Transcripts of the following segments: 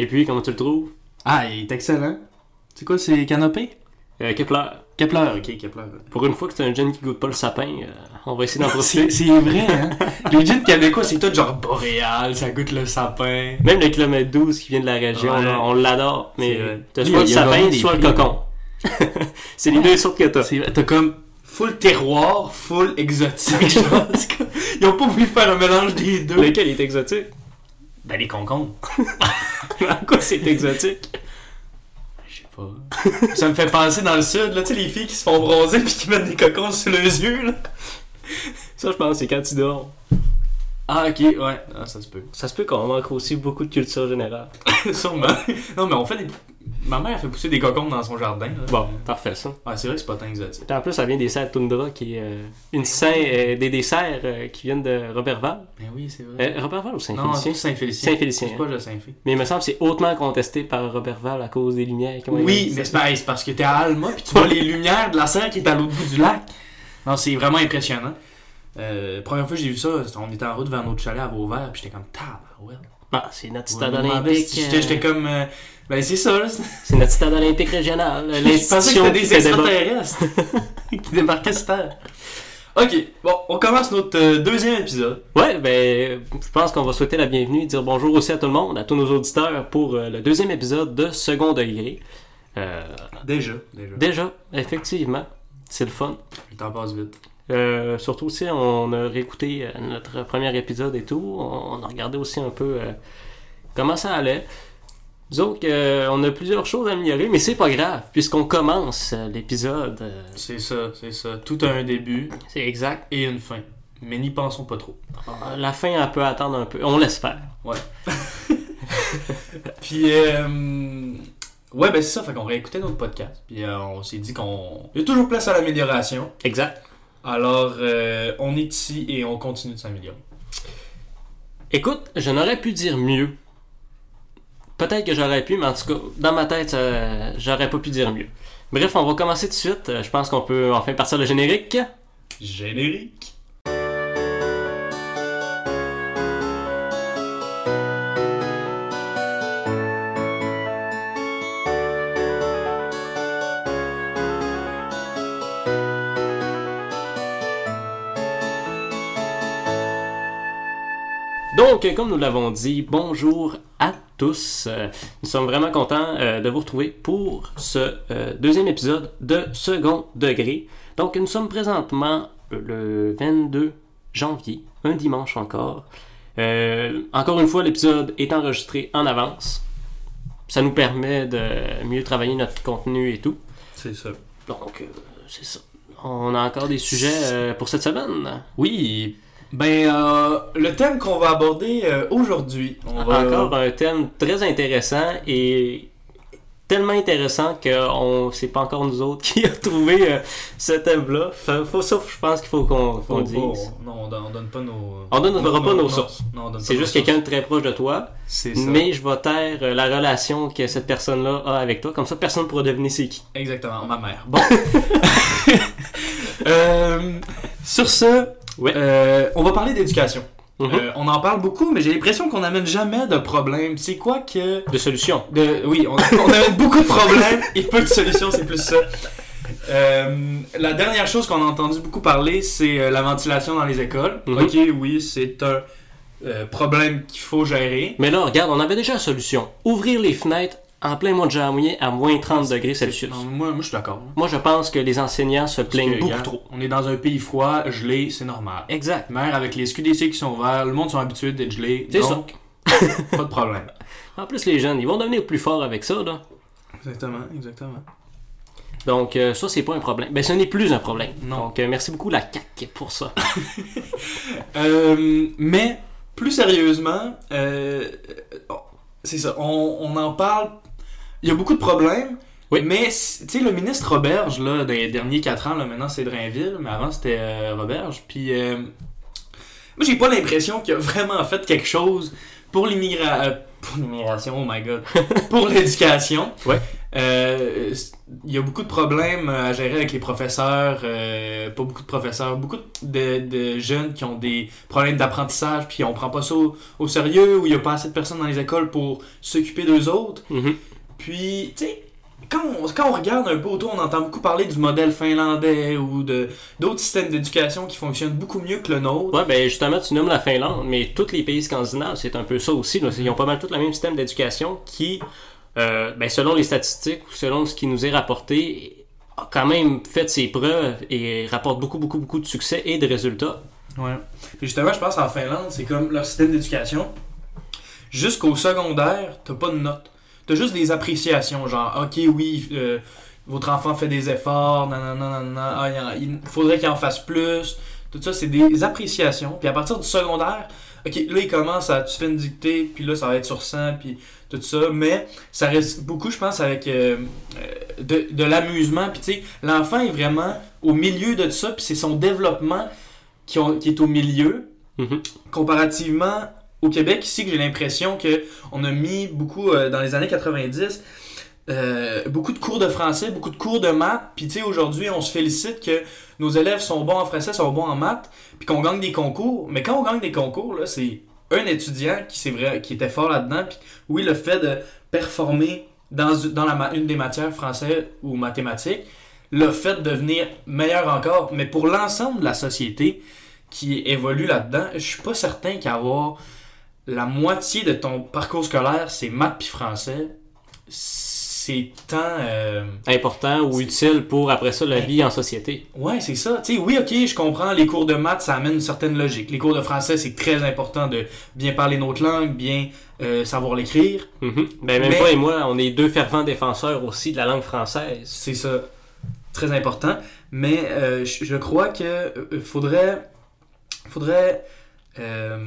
Et puis, comment tu le trouves? Ah, il est excellent. C'est quoi, c'est Canopé? Euh, Kepler. Kepler, ok, Kepler. Pour une fois que c'est un gin qui goûte pas le sapin, euh, on va essayer d'en profiter. c'est vrai, hein? Les gins québécois, c'est tout genre boréal, ça goûte le sapin. Même le kilomètre 12 qui vient de la région, Ouais. on l'adore. Mais vrai. t'as soit le sapin, soit le cocon. c'est les deux sortes que t'as. T'as comme full terroir, full exotique, genre. Ils ont pas voulu faire un mélange des deux. Lequel est exotique? Ben, les concombres. En quoi c'est exotique? Je sais pas. ça me fait penser dans le sud, là, tu sais, les filles qui se font bronzer puis qui mettent des cocons sur les yeux, là. Ça, je pense, c'est quand tu dors. Ah, ok, ouais. Ah, ça se peut. Ça se peut qu'on manque aussi beaucoup de culture générale. Sûrement. Non, mais on fait des. Ma mère a fait pousser des cocombes dans son jardin. Là. Bon, parfait ça. Ah, c'est vrai que c'est pas tant exotique. En plus, ça vient des serres Tundra, qui est euh, une saint, euh, des desserts euh, qui viennent de Robertval. Mais oui, c'est vrai. Euh, Robertval ou non, Saint-Félicien? c'est Saint-Félicien. Saint-Félicien. C'est pas le Saint-Fé. Mais il me semble que c'est hautement contesté par Robertval à cause des lumières. Comment Oui, mais c'est parce que t'es à Alma puis tu vois les lumières de la serre qui est à l'autre bout du lac. Non, c'est vraiment impressionnant. Première fois que j'ai vu ça, on était en route vers notre chalet à Vauvert puis j'étais comme tabarouette. Ah, c'est notre Ouais, stade olympique. j'étais comme. Ben, c'est ça, là. C'est notre stade olympique régional. L'institution des extraterrestres qui débarquaient sur Terre. Ok, bon, on commence notre euh, deuxième épisode. Ouais, ben, je pense qu'on va souhaiter la bienvenue et dire bonjour aussi à tout le monde, à tous nos auditeurs pour euh, le deuxième épisode de Second Degré. Euh, Déjà, déjà. déjà, effectivement, c'est le fun. Le temps passe vite. Euh, surtout aussi, on a réécouté notre premier épisode et tout. On, on a regardé aussi un peu euh, comment ça allait. Disons qu'on a plusieurs choses à améliorer, mais c'est pas grave, puisqu'on commence euh, l'épisode. euh, C'est ça, c'est ça. Tout a un début c'est exact. et une fin. Mais n'y pensons pas trop. Euh, La fin, elle peut attendre un peu. On l'espère. Puis, euh, ouais, ben c'est ça. Fait qu'on réécoutait notre podcast. Puis, euh, on s'est dit qu'on. Il y a toujours place à l'amélioration. Exact. Alors, euh, on est ici et on continue de s'améliorer. Écoute, je n'aurais pu dire mieux. Peut-être que j'aurais pu, mais en tout cas, dans ma tête, euh, j'aurais pas pu dire mieux. Bref, on va commencer tout de suite. Euh, Je pense qu'on peut enfin partir le générique. Générique. Donc, comme nous l'avons dit, bonjour à tous. Euh, nous sommes vraiment contents euh, de vous retrouver pour ce euh, deuxième épisode de Second Degré. Donc, nous sommes présentement le 22 janvier, un dimanche encore. Euh, encore une fois, l'épisode est enregistré en avance. Ça nous permet de mieux travailler notre contenu et tout. C'est ça. Donc, euh, c'est ça. On a encore des sujets euh, pour cette semaine. Oui. Ben, euh, le thème qu'on va aborder euh, aujourd'hui, on va. Encore un thème très intéressant et tellement intéressant que on c'est pas encore nous autres qui a trouvé euh, ce thème-là. Faut, faut- ça, je pense qu'il faut qu'on qu'on dise. non, on donne, on donne pas nos. On donnera non, pas non, nos sources. C'est juste quelqu'un de très proche de toi. C'est ça. mais je vais taire la relation que cette personne-là a avec toi. Comme ça, personne ne pourra deviner c'est qui. Exactement, ma mère. Bon. Sur ce, Euh, on va parler d'éducation. Mhm. Euh, on en parle beaucoup, mais j'ai l'impression qu'on n'amène jamais de problème. C'est quoi que. De solution. De... Oui, on, on amène beaucoup de problèmes et peu de solutions, c'est plus ça. Euh, la dernière chose qu'on a entendu beaucoup parler, c'est la ventilation dans les écoles. Mhm. Ok, oui, c'est un euh, problème qu'il faut gérer. Mais là, regarde, on avait déjà la solution. Ouvrir les fenêtres en plein mois de janvier à moins 30 degrés Celsius. Non, moi, moi, je suis d'accord. Moi, je pense que les enseignants se Parce plaignent que, beaucoup regarde, trop. On est dans un pays froid, gelé, c'est normal. Exact. Mère, avec les SQDC qui sont ouverts, le monde sont habitués d'être gelés. C'est donc, pas de problème. En plus, les jeunes, ils vont devenir plus forts avec ça, là. Exactement, exactement. Donc, euh, ça, c'est pas un problème. Ben, ce n'est plus un problème. Non. Donc, euh, merci beaucoup, la CAQ, pour ça. Euh, mais, plus sérieusement, euh, euh, c'est ça, on, on en parle. Il y a beaucoup de problèmes. Oui. Mais, tu sais, le ministre Roberge, là, dans les derniers 4 ans, là, maintenant c'est Drainville, mais avant c'était euh, Roberge. Puis, euh, moi, j'ai pas l'impression qu'il a vraiment fait quelque chose pour l'immigration. pour l'immigration, oh my god. pour l'éducation. Ouais. Euh, Il y a beaucoup de problèmes à gérer avec les professeurs, euh, pas beaucoup de professeurs, beaucoup de, de jeunes qui ont des problèmes d'apprentissage, puis on prend pas ça au, au sérieux, ou il y a pas assez de personnes dans les écoles pour s'occuper d'eux autres. Mhm. Puis, tu sais, quand on, quand on regarde un peu autour, on entend beaucoup parler du modèle finlandais ou de d'autres systèmes d'éducation qui fonctionnent beaucoup mieux que le nôtre. Ouais, ben justement, tu nommes la Finlande, mais tous les pays scandinaves, c'est un peu ça aussi. là. Ils ont pas mal tous le même système d'éducation qui, euh, ben, selon les statistiques ou selon ce qui nous est rapporté, a quand même fait ses preuves et rapporte beaucoup, beaucoup, beaucoup de succès et de résultats. Ouais. Puis justement, je pense en Finlande, c'est comme leur système d'éducation. Jusqu'au secondaire, t'as pas de notes. T'as juste des appréciations, genre, ok, oui, euh, votre enfant fait des efforts, nanana, nanana, ah, il faudrait qu'il en fasse plus. Tout ça, c'est des appréciations. Puis à partir du secondaire, ok, là, il commence à, tu fais une dictée, puis là, ça va être sur 100, puis tout ça. Mais ça reste beaucoup, je pense, avec euh, euh, de, de l'amusement. Puis tu sais, l'enfant est vraiment au milieu de ça, puis c'est son développement qui, ont- qui est au milieu Mhm. comparativement au Québec ici que j'ai l'impression que on a mis beaucoup euh, dans les années 90 euh, beaucoup de cours de français, beaucoup de cours de maths, puis tu sais aujourd'hui on se félicite que nos élèves sont bons en français, sont bons en maths, puis qu'on gagne des concours, mais quand on gagne des concours là, c'est un étudiant qui vrai qui était fort là-dedans, puis oui le fait de performer dans, dans la, une des matières français ou mathématiques, le fait de devenir meilleur encore, mais pour l'ensemble de la société, qui évolue là-dedans, je suis pas certain qu'avoir la moitié de ton parcours scolaire, c'est maths puis français, c'est tant... euh, Important ou utile pour, après ça, la Ben, vie en société. Ouais, c'est ça. Tu sais, oui, ok, je comprends, les cours de maths, ça amène une certaine logique. Les cours de français, c'est très important de bien parler notre langue, bien euh, savoir l'écrire. Mhm. Ben, même Mais- toi et moi, on est deux fervents défenseurs aussi de la langue française. C'est ça. Très important. Mais euh, je, crois que faudrait... Faudrait... euh,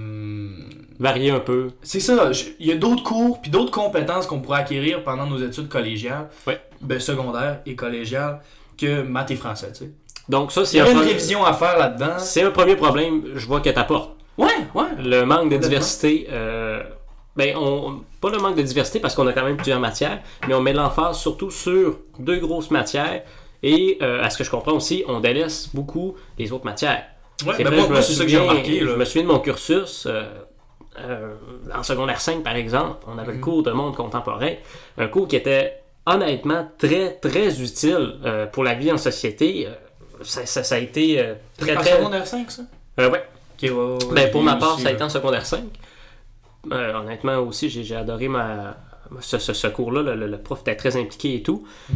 Varier un peu. C'est ça. Il y a d'autres cours puis d'autres compétences qu'on pourrait acquérir pendant nos études collégiales, Ouais. ben, secondaires et collégiales, que maths et français. Tu sais. Donc ça, Il c'est y un, aurait une révision à faire là-dedans. c'est un premier problème, je vois que t'apportes. Ouais, ouais. Le manque de diversité, euh, ben on, pas le manque de diversité parce qu'on a quand même plusieurs matières, mais on met l'emphase surtout sur deux grosses matières et euh, à ce que je comprends aussi, on délaisse beaucoup les autres matières. Ouais, ben moi, je me moi, c'est ça que j'ai souviens- remarqué. là. Je me souviens de mon cursus. euh, euh, en secondaire 5, par exemple, on avait le Mhm. cours de monde contemporain. Un cours qui était honnêtement très, très utile euh, pour la vie en société. Ça, ça- ça a été très, En très... secondaire 5, ça? Ouais. Ben, pour ma part, aussi, ça a été en secondaire 5. Euh, honnêtement, aussi, j'ai adoré ma, ce, ce- ce cours-là. Le, le- le prof était très impliqué et tout. Mhm.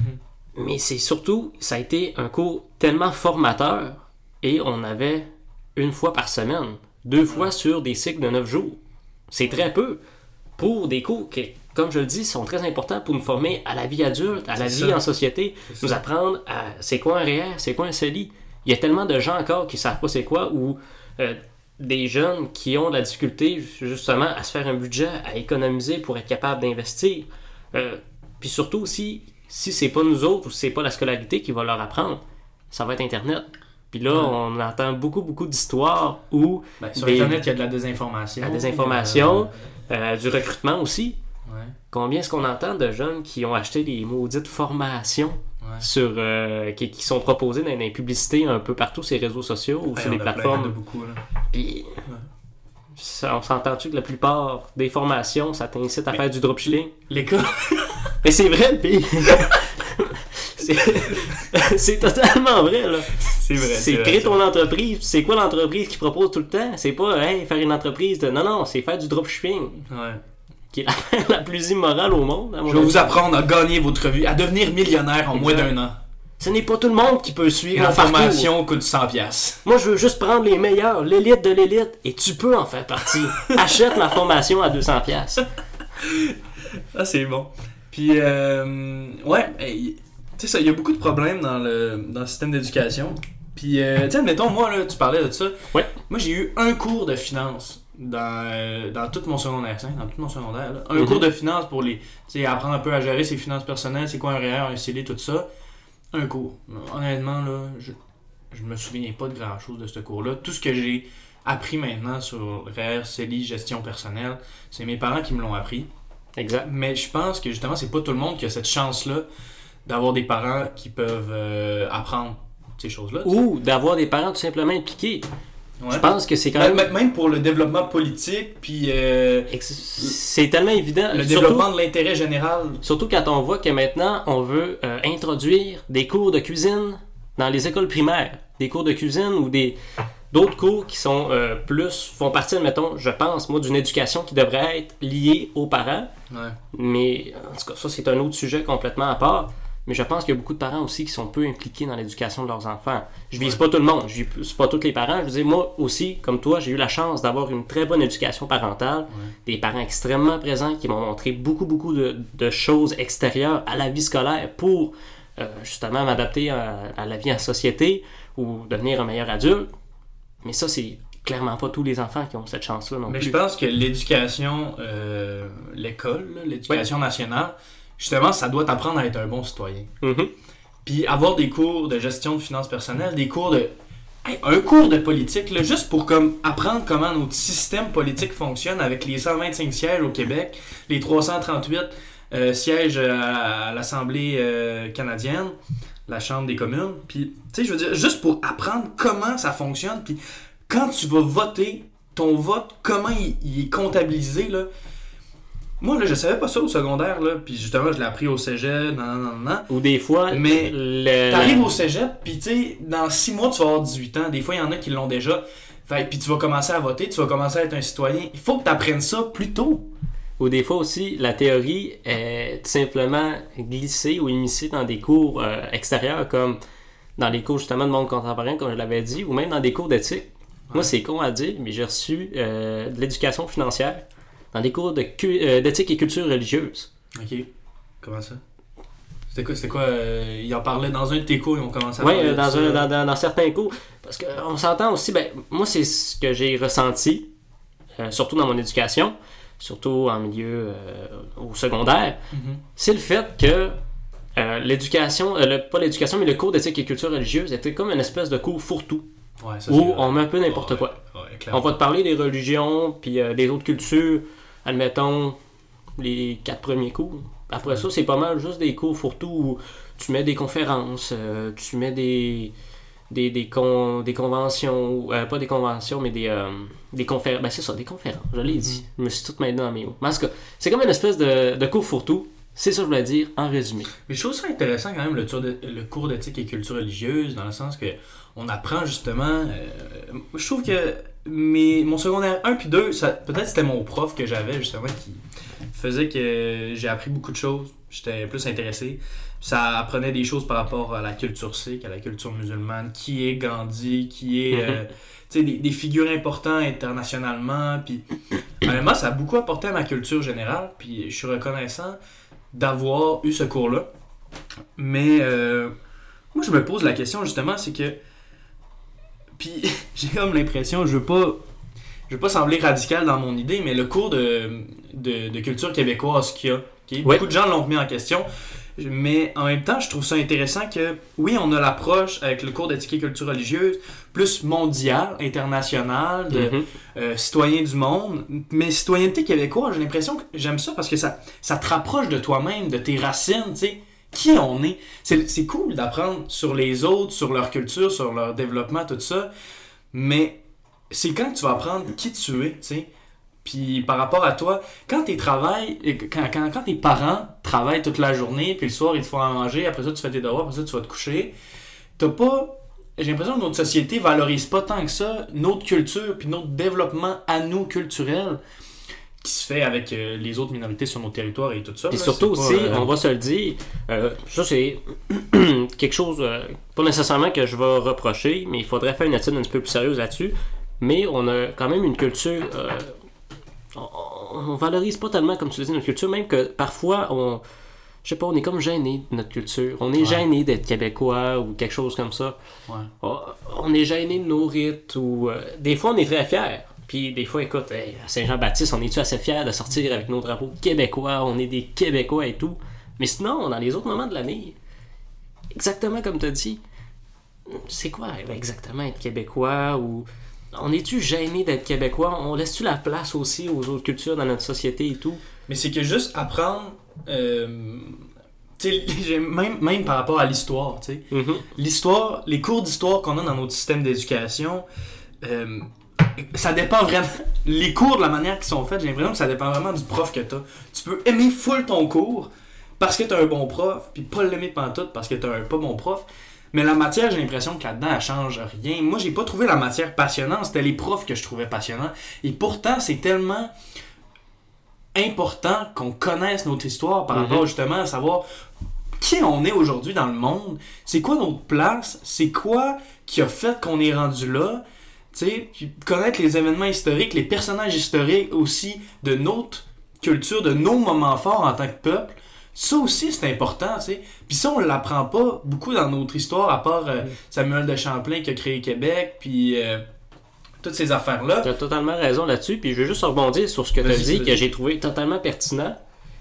Mais c'est surtout, ça a été un cours tellement formateur et on avait une fois par semaine, deux fois sur des cycles de neuf jours. C'est très peu pour des cours qui, comme je le dis, sont très importants pour nous former à la vie adulte, à la vie ça. en société, nous ça. apprendre à c'est quoi un REER, c'est quoi un CELI. Il y a tellement de gens encore qui savent pas c'est quoi ou euh, des jeunes qui ont de la difficulté justement à se faire un budget, à économiser pour être capable d'investir. Euh, puis surtout aussi, si c'est pas nous autres ou si c'est pas la scolarité qui va leur apprendre, ça va être Internet. Puis là, on entend beaucoup, beaucoup d'histoires où Ben, sur des- Internet, il y a de la désinformation. La désinformation. Euh, du recrutement aussi. ouais, Combien est-ce qu'on entend de jeunes qui ont acheté des maudites formations ouais. sur, euh, qui, qui sont proposées dans les publicités un peu partout sur les réseaux sociaux ou Ouais, sur les plateformes? beaucoup, là. Puis, ça- on s'entend-tu que la plupart des formations, ça t'incite à Mais- faire du dropshipping? L'école, Mais c'est vrai, le pire! c'est totalement vrai, là. c'est vrai. C'est créer ton entreprise. C'est quoi l'entreprise qui propose tout le temps? C'est pas, hey, faire une entreprise de. Non, non, c'est faire du dropshipping. Ouais. qui est la plus immorale au monde, à mon Je vais avis. vous apprendre à gagner votre vie, à devenir millionnaire en moins d'un an. Ce n'est pas tout le monde qui peut suivre la formation coûte 100$. piastres. Moi, je veux juste prendre les meilleurs, l'élite de l'élite, et tu peux en faire partie. Achète ma formation à 200$. piastres. Ah, c'est bon. Puis, euh, ouais, tu sais ça, il y a beaucoup de problèmes dans le, dans le système d'éducation. Puis, euh, tu sais, admettons, moi, là, tu parlais de ça. Ouais. Moi, j'ai eu un cours de finance dans, euh, dans tout mon secondaire 5, dans tout mon secondaire. là. Un Mhm. cours de finance pour les, tu sais, apprendre un peu à gérer ses finances personnelles, c'est quoi un REER, un CELI, tout ça. Un cours. Honnêtement, là, je, je me souviens pas de grand chose de ce cours-là. Tout ce que j'ai appris maintenant sur REER, CELI, gestion personnelle, c'est mes parents qui me l'ont appris. Exact. Mais je pense que justement, c'est pas tout le monde qui a cette chance-là d'avoir des parents qui peuvent euh, apprendre ces choses-là. Ou d'avoir des parents tout simplement impliqués. Ouais. Je pense que c'est quand Même, même. même pour le développement politique, puis euh, C'est tellement évident. le surtout, développement de l'intérêt général. surtout quand on voit que maintenant, on veut euh, introduire des cours de cuisine dans les écoles primaires. Des cours de cuisine ou des d'autres cours qui sont euh, plus. font partie, admettons, je pense, moi, d'une éducation qui devrait être liée aux parents. Ouais. Mais en tout cas, ça, c'est un autre sujet complètement à part. Mais je pense qu'il y a beaucoup de parents aussi qui sont peu impliqués dans l'éducation de leurs enfants. Je vise Ouais. pas tout le monde, je vise pas tous les parents. Je veux dire, moi aussi, comme toi, j'ai eu la chance d'avoir une très bonne éducation parentale. Des parents extrêmement présents qui m'ont montré beaucoup, beaucoup de, de choses extérieures à la vie scolaire pour euh, justement m'adapter à, à la vie en société ou devenir un meilleur adulte. Mais ça, c'est clairement pas tous les enfants qui ont cette chance-là non Mais plus. je pense que l'éducation, euh, l'école, l'éducation nationale, justement, ça doit t'apprendre à être un bon citoyen. Mhm. Puis avoir des cours de gestion de finances personnelles, des cours de. Hey, un cours de politique, là, juste pour comme apprendre comment notre système politique fonctionne avec les 125 sièges au Québec, les 338 euh, sièges à, à l'Assemblée euh, canadienne, la Chambre des communes. Puis, tu sais, je veux dire, juste pour apprendre comment ça fonctionne, puis quand tu vas voter, ton vote, comment il, il est comptabilisé, là. Moi, là, je savais pas ça au secondaire, là, puis justement, je l'ai appris au cégep, non, non, non, non. Ou des fois, Mais le... T'arrives au cégep, puis tu sais, dans 6 mois, tu vas avoir 18 ans. Des fois, il y en a qui l'ont déjà. Fait, puis tu vas commencer à voter, tu vas commencer à être un citoyen. Il faut que tu apprennes ça plus tôt. Ou des fois aussi, la théorie est tout simplement glissée ou immiscée dans des cours euh, extérieurs, comme dans les cours justement de monde contemporain, comme je l'avais dit, ou même dans des cours d'éthique. Moi, c'est con à dire, mais j'ai reçu euh, de l'éducation financière dans des cours de cu- euh, d'éthique et culture religieuse. Ok. Comment ça? C'était quoi, c'était quoi euh, Ils en parlaient dans un de tes cours, ils ont commencé à parler de dans, un- dans, dans- dans certains cours. Parce qu'on s'entend aussi, ben, moi, c'est ce que j'ai ressenti, euh, surtout dans mon éducation, surtout en milieu euh, au secondaire. Mhm. c'est le fait que euh, l'éducation, euh, pas l'éducation, mais le cours d'éthique et culture religieuse était comme une espèce de cours fourre-tout, Ouais, où on met un peu n'importe Ouais, quoi. Ouais. On va te parler des religions, puis euh, des autres cultures, admettons, les quatre premiers cours. Après ça, c'est pas mal juste des cours fourre-tout où tu mets des conférences, euh, tu mets des, des, des, con- des conventions, euh, pas des conventions, mais des, euh, des conférences. Ben, c'est ça, des conférences, je l'ai dit. Je me suis tout mêlé dans mes mots. Mais en c'est comme une espèce de, de cours fourre-tout. C'est ça que je voulais dire en résumé. Mais je trouve ça intéressant quand même le, tour de- le cours d'éthique et culture religieuse, dans le sens que on apprend justement. euh, je trouve que mes, mon secondaire 1 puis 2, ça- peut-être c'était mon prof que j'avais justement qui faisait que j'ai appris beaucoup de choses. J'étais plus intéressé. Ça apprenait des choses par rapport à la culture sikh, à la culture musulmane, qui est Gandhi, qui est. euh, tu sais, des, des figures importantes internationalement. Puis, honnêtement, ça a beaucoup apporté à ma culture générale. Puis, je suis reconnaissant d'avoir eu ce cours-là. Mais euh, moi, je me pose la question justement, c'est que. Puis j'ai comme l'impression, je veux pas. Je veux pas sembler radical dans mon idée, mais le cours de, de, de culture québécoise qu'il y a, ok, Ouais. beaucoup de gens l'ont remis en question. Mais en même temps, je trouve ça intéressant que, oui, on a l'approche avec le cours d'éthique et culture religieuse, plus mondiale, internationale, de, Mhm. euh, citoyen du monde. Mais citoyenneté québécoise, j'ai l'impression que j'aime ça parce que ça, ça te rapproche de toi-même, de tes racines, tu sais. Qui on est? C'est cool d'apprendre sur les autres, sur leur culture, sur leur développement, tout ça. Mais c'est quand tu vas apprendre qui tu es, tu sais. Puis par rapport à toi, quand tes quand, quand, quand tes parents travaillent toute la journée, puis le soir ils te font à manger, après ça tu fais tes devoirs, après ça tu vas te coucher, t'as pas. J'ai l'impression que notre société valorise pas tant que ça notre culture puis notre développement à nous culturel qui se fait avec euh, les autres minorités sur nos territoires et tout ça. Et surtout aussi, euh, on va se le dire, euh, ça c'est quelque chose, pas nécessairement que je vais reprocher, mais il faudrait faire une étude un petit peu plus sérieuse là-dessus. Mais on a quand même une culture. on, on valorise pas tellement, comme tu le dis, notre culture, même que parfois on. Je sais pas, on est comme gêné de notre culture. On est Ouais. gêné d'être québécois ou quelque chose comme ça. Ouais. Oh, On est gêné de nos rites ou. euh, des fois, on est très fiers. Puis des fois, écoute, hey, à Saint-Jean-Baptiste, on est-tu assez fiers de sortir avec nos drapeaux québécois, on est des Québécois et tout. Mais sinon, dans les autres moments de l'année, exactement comme tu as dit, c'est quoi exactement être Québécois ou. On est-tu gêné d'être Québécois? On laisse-tu la place aussi aux autres cultures dans notre société et tout? Mais c'est que juste apprendre. Euh, même, même par rapport à l'histoire, tu sais. Mhm. L'histoire, les cours d'histoire qu'on a dans notre système d'éducation, euh, ça dépend vraiment. Les cours, de la manière qu'ils sont faits, j'ai l'impression que ça dépend vraiment du prof que t'as. Tu peux aimer full ton cours parce que t'as un bon prof, puis pas l'aimer pantoute parce que t'as un pas bon prof. Mais la matière, j'ai l'impression que là-dedans, elle change rien. Moi, j'ai pas trouvé la matière passionnante, c'était les profs que je trouvais passionnants. Et pourtant, c'est tellement important qu'on connaisse notre histoire par Mhm. rapport justement à savoir qui on est aujourd'hui dans le monde, c'est quoi notre place, c'est quoi qui a fait qu'on est rendu là, tu sais, puis connaître les événements historiques, les personnages historiques aussi de notre culture, de nos moments forts en tant que peuple. Ça aussi, c'est important, tu sais. Puis ça, on l'apprend pas beaucoup dans notre histoire, à part euh, Samuel de Champlain qui a créé Québec, puis euh, toutes ces affaires-là. Tu as totalement raison là-dessus, puis je veux juste rebondir sur ce que tu as dit, que j'ai trouvé totalement pertinent.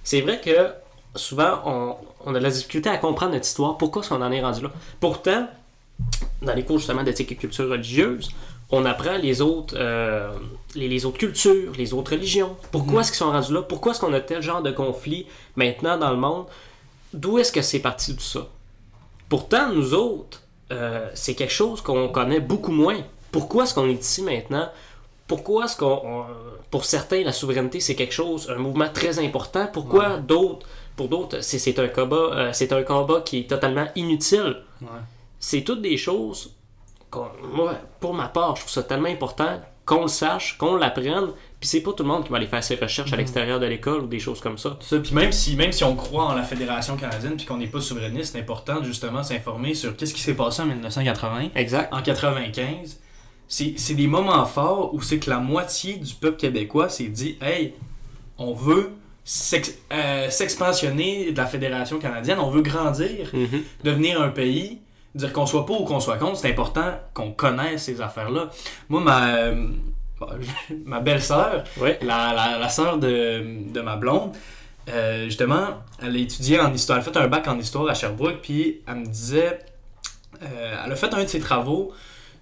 C'est vrai que souvent, on, on a de la difficulté à comprendre notre histoire, pourquoi est-ce qu'on en est rendu là. Pourtant, dans les cours justement d'éthique et culture religieuse, on apprend les autres, euh, les, les autres cultures, les autres religions. Pourquoi Mhm. est-ce qu'ils sont rendus là? Pourquoi est-ce qu'on a tel genre de conflit maintenant dans le monde? D'où est-ce que c'est parti tout ça? Pourtant, nous autres, euh, c'est quelque chose qu'on connaît beaucoup moins. Pourquoi est-ce qu'on est ici maintenant? Pourquoi est-ce qu'on. on- pour certains, la souveraineté, c'est quelque chose, un mouvement très important? Pourquoi d'autres, pour d'autres, c'est, c'est un combat, euh, c'est un combat qui est totalement inutile? Ouais. C'est toutes des choses. qu'on- moi, pour ma part, je trouve ça tellement important qu'on le sache, qu'on l'apprenne. Puis c'est pas tout le monde qui va aller faire ses recherches à l'extérieur de l'école ou des choses comme ça. Ça, puis même si, même si on croit en la Fédération canadienne puis qu'on n'est pas souverainiste, c'est important de justement s'informer sur qu'est-ce qui s'est passé en 1980. Exact. En 95, c'est des moments forts où c'est que la moitié du peuple québécois s'est dit Hey, on veut euh, s'expansionner de la Fédération canadienne, on veut grandir, Mhm. devenir un pays. Dire qu'on soit pour ou qu'on soit contre, c'est important qu'on connaisse ces affaires-là. Moi, ma, euh, ma belle-sœur, Ouais. la, la, la sœur de, de ma blonde, euh, justement, elle a étudié en histoire. Elle a fait un bac en histoire à Sherbrooke, puis elle me disait, elle a fait un de ses travaux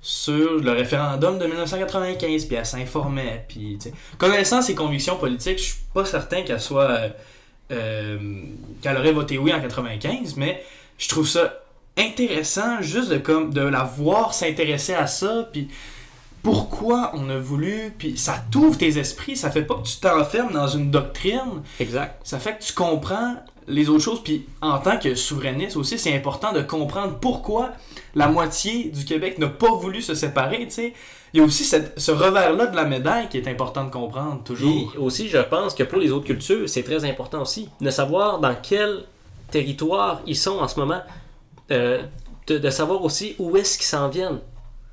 sur le référendum de 1995, puis elle s'informait, puis connaissant ses convictions politiques, je suis pas certain qu'elle soit, euh, euh, qu'elle aurait voté oui en 95, mais je trouve ça intéressant juste de comme de la voir s'intéresser à ça, puis pourquoi on a voulu, puis ça t'ouvre tes esprits, ça fait pas que tu t'enfermes dans une doctrine, Exact. ça fait que tu comprends les autres choses, puis en tant que souverainiste aussi, c'est important de comprendre pourquoi la moitié du Québec n'a pas voulu se séparer, tu sais. Il y a aussi cette- ce revers-là de la médaille qui est important de comprendre, toujours. aussi, je pense que pour les autres cultures, c'est très important aussi de savoir dans quel territoire ils sont en ce moment. Euh, de, de savoir aussi où est-ce qu'ils s'en viennent.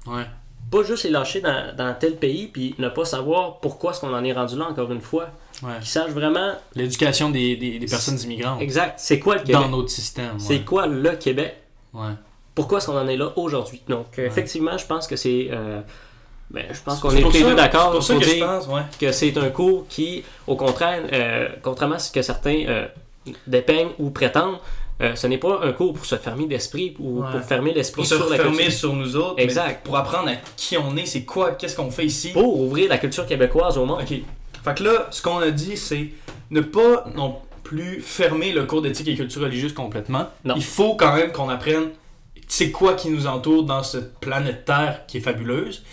Ouais. Pas juste les lâcher dans, dans tel pays, puis ne pas savoir pourquoi est-ce qu'on en est rendu là encore une fois. Ouais. Qu'ils sachent vraiment, L'éducation des, des, des personnes immigrantes exact, c'est quoi le Québec? dans notre système. C'est quoi le Québec? Ouais. Pourquoi est-ce qu'on en est là aujourd'hui? Donc, effectivement, je pense que c'est... euh, ben, je pense qu'on est pour tous d'accord pour ça pour que dire pense, que c'est un cours qui, au contraire, euh, contrairement à ce que certains euh, dépeignent ou prétendent, euh, ce n'est pas un cours pour se fermer d'esprit ou Ouais. pour fermer l'esprit Pour se sur la culture. sur nous autres, mais Exact. pour apprendre à qui on est, c'est quoi, qu'est-ce qu'on fait ici. Pour ouvrir la culture québécoise au monde. Ok. Fait que là, ce qu'on a dit, c'est ne pas non plus fermer le cours d'éthique et culture religieuse complètement. Non. Il faut quand même qu'on apprenne c'est quoi qui nous entoure dans cette planète Terre qui est fabuleuse.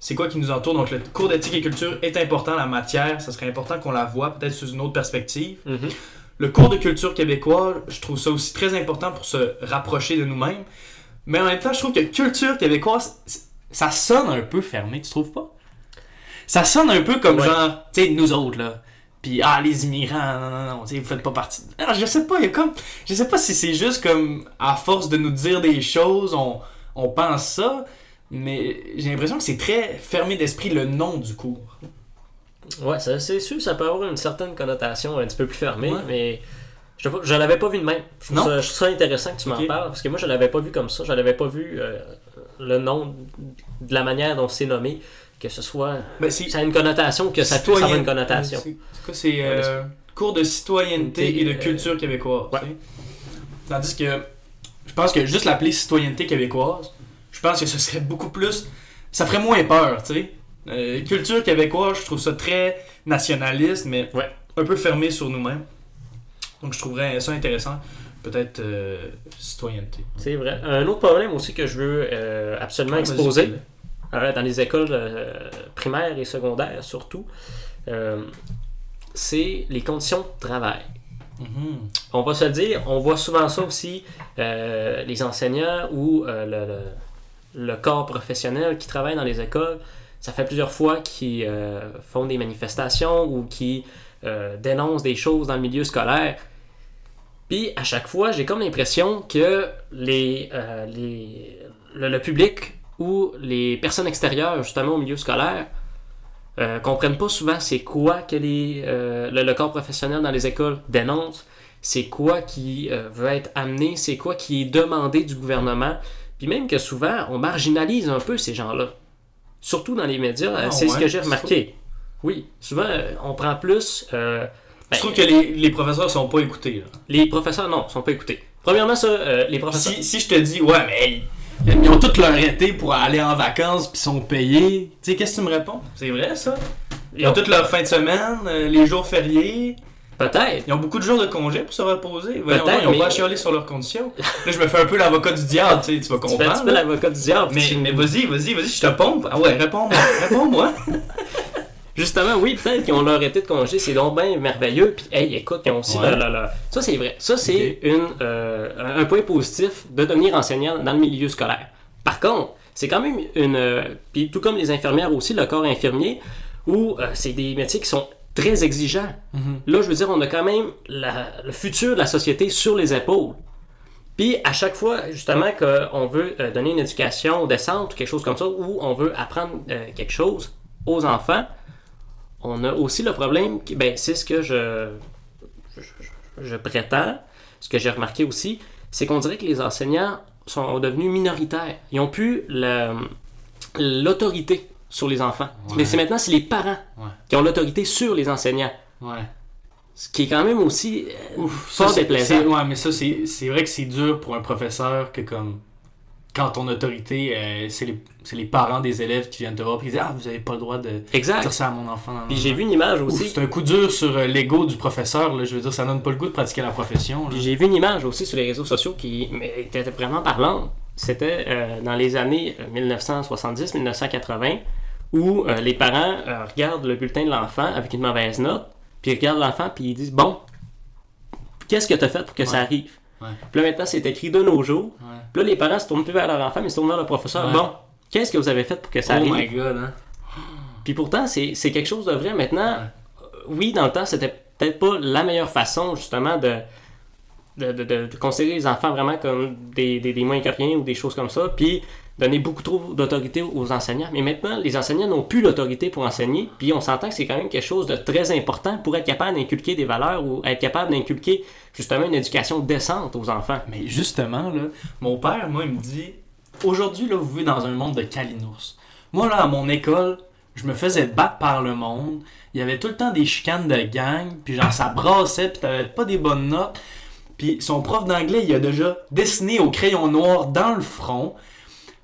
C'est quoi qui nous entoure. Donc le cours d'éthique et culture est important, la matière, ça serait important qu'on la voit peut-être sous une autre perspective. Mhm. Le cours de culture québécois, je trouve ça aussi très important pour se rapprocher de nous-mêmes. Mais en même temps, je trouve que culture québécoise, ça sonne un peu fermé, tu trouves pas? Ça sonne un peu comme Ouais. genre, tu sais, nous autres, là. Puis, ah, les immigrants, non, non, non, vous faites pas partie. Alors, je sais pas, il y a comme. Je sais pas si c'est juste comme, à force de nous dire des choses, on, on pense ça. Mais j'ai l'impression que c'est très fermé d'esprit le nom du cours. Ouais, ça- c'est sûr, ça peut avoir une certaine connotation un petit peu plus fermée, Ouais. mais je, je l'avais pas vu de même. Je trouve, Non? ça, je trouve ça intéressant que tu m'en parles, parce que moi, je l'avais pas vu comme ça. Je l'avais pas vu euh, le nom de la manière dont c'est nommé, que ce soit. Ben, Ça a une connotation, que ça, a une connotation. C'est euh, cours de citoyenneté et de culture québécoise. Ouais. Tandis que je pense que juste l'appeler citoyenneté québécoise, je pense que ce serait beaucoup plus. Ça ferait moins peur, tu sais. Euh, culture québécoise, je trouve ça très nationaliste, mais Ouais. un peu fermés sur nous-mêmes. Donc je trouverais ça intéressant. Peut-être euh, citoyenneté. C'est vrai. Un autre problème aussi que je veux euh, absolument Ah, exposer, euh, dans les écoles euh, primaires et secondaires surtout, euh, c'est les conditions de travail. Mhm. On va se le dire, on voit souvent ça aussi, euh, les enseignants ou le, le- le corps professionnel qui travaille dans les écoles, ça fait plusieurs fois qu'ils font des manifestations ou qui dénoncent des choses dans le milieu scolaire. Puis à chaque fois, j'ai comme l'impression que les, les, le, le public ou les personnes extérieures justement au milieu scolaire euh, comprennent pas souvent c'est quoi que les, euh, le, le corps professionnel dans les écoles dénonce, c'est quoi qui euh, veut être amené, c'est quoi qui est demandé du gouvernement. Puis même que souvent, on marginalise un peu ces gens-là. Surtout dans les médias, Ah c'est ce que j'ai remarqué. Oui, souvent, euh, on prend plus... euh, ben, Je trouve que les, les professeurs sont pas écoutés. là. les professeurs, non, sont pas écoutés. Premièrement, ça, les professeurs... Si, si je te dis, ouais, mais ils, ont tout leur été pour aller en vacances puis sont payés, tu sais, qu'est-ce que tu me réponds? C'est vrai ça Ils ont toute leur fin de semaine, euh, les jours fériés. Peut-être. Ils ont beaucoup de jours de congé pour se reposer. Voyons Peut-être, donc, ils ont mais- pas à chialer sur leurs conditions. Là, je me fais un peu l'avocat du diable, tu sais, tu vas Tu fais un petit comprendre. peu l'avocat du diable. Mais, tu- mais vas-y, vas-y, vas-y, je te pompe. Ah ouais, réponds-moi, réponds-moi. Justement, oui, peut-être qu'ils ont leur été de congé, c'est donc bien merveilleux. Puis, hey, écoute, ils ont aussi Ouais. Ça, c'est vrai. Ça, c'est une, euh, un point positif de devenir enseignant dans le milieu scolaire. Par contre, c'est quand même une. euh, Puis, tout comme les infirmières aussi, le corps infirmier, où euh, c'est des métiers qui sont très exigeants. Là, je veux dire, on a quand même la- le futur de la société sur les épaules. Puis à chaque fois, justement, qu'on veut donner une éducation décente ou quelque chose comme ça, ou on veut apprendre quelque chose aux enfants, on a aussi le problème, qui, ben, c'est ce que je, je, prétends, ce que j'ai remarqué aussi, c'est qu'on dirait que les enseignants sont devenus minoritaires. Ils ont plus l'autorité sur les enfants. Ouais. Mais c'est maintenant, c'est les parents Ouais. qui ont l'autorité sur les enseignants. Ouais. Ce qui est quand même aussi euh, Ça, fort c'est- déplaisant. c'est- Ouais, mais ça, c'est c'est vrai que c'est dur pour un professeur que, comme, quand ton autorité, euh, c'est les, parents des élèves qui viennent te voir et qui disent Ah, vous avez pas le droit de Exact. dire ça à mon enfant. Puis j'ai vu une image aussi. C'est un coup dur sur euh, l'ego du professeur. Là. Je veux dire, ça donne pas le goût de pratiquer la profession. Puis j'ai vu une image aussi sur les réseaux sociaux qui était vraiment parlante. C'était euh, dans les années 1970-1980 où euh, les parents regardent le bulletin de l'enfant avec une mauvaise note, puis ils regardent l'enfant puis ils disent Bon, qu'est-ce que tu as fait pour que ça arrive. Puis là maintenant c'est écrit de nos jours. Puis là les parents se tournent plus vers leur enfant mais se tournent vers le professeur. Bon, qu'est-ce que vous avez fait pour que ça Oh arrive? my god, hein. Puis pourtant, c'est quelque chose de vrai. Maintenant, euh, oui, dans le temps, c'était peut-être pas la meilleure façon, justement, de, de, de- de- de considérer les enfants vraiment comme des, des, des moins que rien ou des choses comme ça, puis donner beaucoup trop d'autorité aux enseignants. Mais maintenant, les enseignants n'ont plus l'autorité pour enseigner, puis on s'entend que c'est quand même quelque chose de très important pour être capable d'inculquer des valeurs ou être capable d'inculquer, justement, une éducation décente aux enfants. Mais justement, là, mon père, moi, il me dit Aujourd'hui, là, vous vivez dans un monde de calinours. Moi, là, à mon école, je me faisais battre par le monde. Il y avait tout le temps des chicanes de gang, puis genre, ça brassait, puis t'avais pas des bonnes notes. Puis son prof d'anglais, il a déjà dessiné au crayon noir dans le front.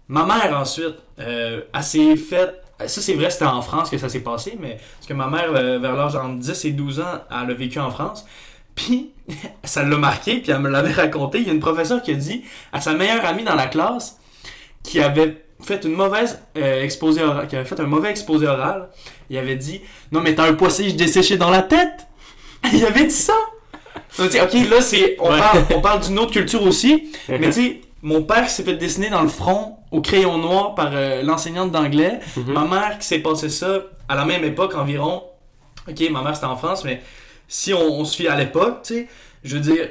Ma mère, ensuite, euh, elle s'est faite. Ça, c'est vrai, c'était en France que ça s'est passé, mais parce que ma mère, euh, vers l'âge entre 10 et 12 ans, elle a vécu en France. Puis, ça l'a marqué, puis elle me l'avait raconté. Il y a une professeure qui a dit à sa meilleure amie dans la classe qui avait fait une mauvaise euh, exposé oral, qui avait fait un mauvais exposé oral. Il avait dit Non, mais t'as un poissage desséché dans la tête Il avait dit ça Donc, Ok, là, c'est, on, Ouais. parle, on parle d'une autre culture aussi, mais tu sais, mon père qui s'est fait dessiner dans le front au crayon noir par euh, l'enseignante d'anglais. Mhm. Ma mère qui s'est passé ça à la même époque environ. Ok, ma mère c'était en France, mais si on, on se fie à l'époque, tu sais, je veux dire,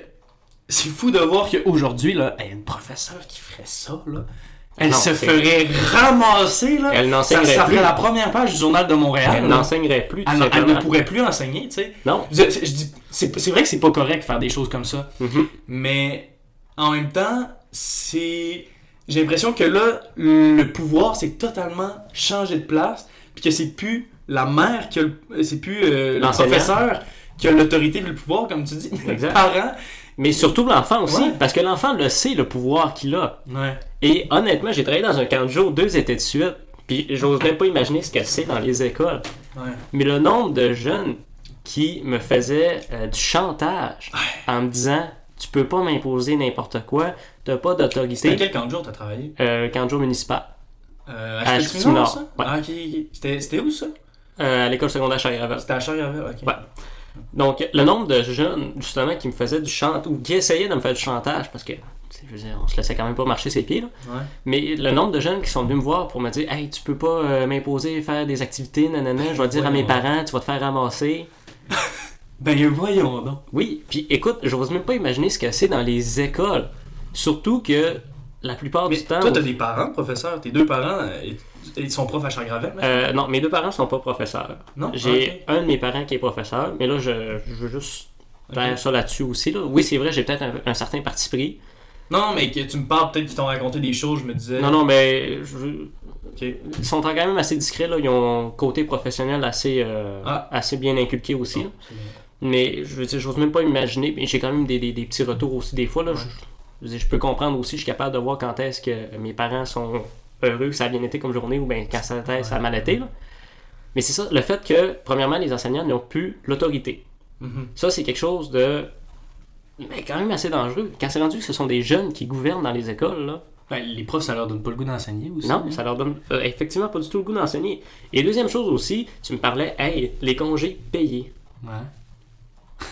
c'est fou de voir qu'aujourd'hui, là, une professeure qui ferait ça, là, elle Non, se ferait ramasser, là. Elle ça, n'enseignerait ça plus. ferait la première page du journal de Montréal. Elle n'enseignerait plus, Elle, elle ne pourrait plus enseigner, tu sais. Non. Je, je dis, c'est c'est vrai que c'est pas correct de faire des choses comme ça, Mhm. mais en même temps, c'est. J'ai l'impression que là, le pouvoir s'est totalement changé de place, puis que c'est plus la mère qui a le- c'est plus euh, le professeur qui a l'autorité et le pouvoir, comme tu dis, Exact. parents. Mais surtout l'enfant aussi, Ouais. parce que l'enfant le sait, le pouvoir qu'il a. Ouais. Et honnêtement, j'ai travaillé dans un camp de jour deux étés de suite, puis j'ose même pas imaginer ce que c'est dans les écoles. Ouais. Mais le nombre de jeunes qui me faisait euh, du chantage en me disant Tu peux pas m'imposer n'importe quoi, t'as pas C'était d'autorité. quel camp de jour t'as travaillé? Euh, Canjo municipal, euh, À ouais. Ah, ok, ok. C'était c'était où ça? Euh, à l'école secondaire Charles-Gravel. C'était à Charles-Gravel, ok. Donc, le nombre de jeunes, justement, qui me faisaient du chantage, ou qui essayaient de me faire du chantage, parce que, tu sais, je veux dire, on se laissait quand même pas marcher ses pieds, là. Ouais. Mais le nombre de jeunes qui sont venus me voir pour me dire Hey, tu peux pas euh, m'imposer faire des activités, nanana, je vais dire à mes parents, tu vas te faire ramasser. Ben voyons donc. Oui, puis écoute, je n'ose même pas imaginer ce que c'est dans les écoles. Surtout que la plupart Mais du temps. toi, t'as des parents, professeurs. Tes deux parents, euh, ils- sont profs à Charles-Gravel, mais- Euh, non, mes deux parents sont pas professeurs. Non? J'ai un de mes parents qui est professeur, mais là, je, je veux juste faire ça là-dessus aussi. Là. Oui, c'est vrai, j'ai peut-être un, un certain parti pris. Non, mais que tu me parles peut-être qu'ils t'ont raconté des choses, je me disais. Non, non, mais je- ils sont quand même assez discrets. Là. Ils ont un côté professionnel assez, euh, Ah. assez bien inculqué aussi. Mais je veux dire, j'ose même pas imaginer. Mais j'ai quand même des, des- des petits retours aussi des fois. Là. Ouais. Je, je peux comprendre aussi, je suis capable de voir quand est-ce que mes parents sont heureux, que ça a bien été comme journée, ou bien quand ça, a- ça a mal été. là. Mais c'est ça, le fait que, premièrement, les enseignants n'ont plus l'autorité. Mhm. Ça, c'est quelque chose de. Mais quand même assez dangereux. Quand c'est rendu que ce sont des jeunes qui gouvernent dans les écoles, là, Ben, les profs, ça leur donne pas le goût d'enseigner aussi. non, hein? ça leur donne euh, effectivement pas du tout le goût d'enseigner. Et deuxième chose aussi, tu me parlais, hey, les congés payés. Ouais.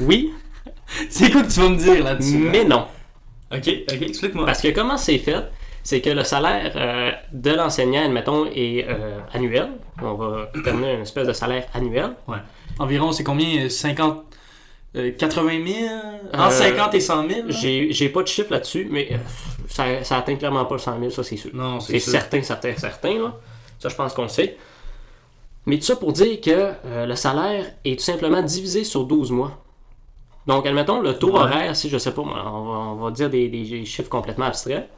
Oui, C'est quoi que tu vas me dire là-dessus? mais non. Ok, ok, explique-moi. Parce que comment c'est fait, c'est que le salaire euh, de l'enseignant, admettons, est euh, annuel. On va terminer une espèce de salaire annuel. Environ, c'est combien euh, 50. euh, 80 000 Euh, Entre 50 et 100 000 là? J'ai pas de chiffre là-dessus, mais euh, ça, ça atteint clairement pas le 100 000, ça c'est sûr. Non, C'est certain, certain, certain. Là. Ça, je pense qu'on le sait. Mais tout ça pour dire que euh, le salaire est tout simplement divisé sur 12 mois. Donc, admettons, le taux Ouais. horaire, si je sais pas, on va, on va dire des, des chiffres complètement abstraits,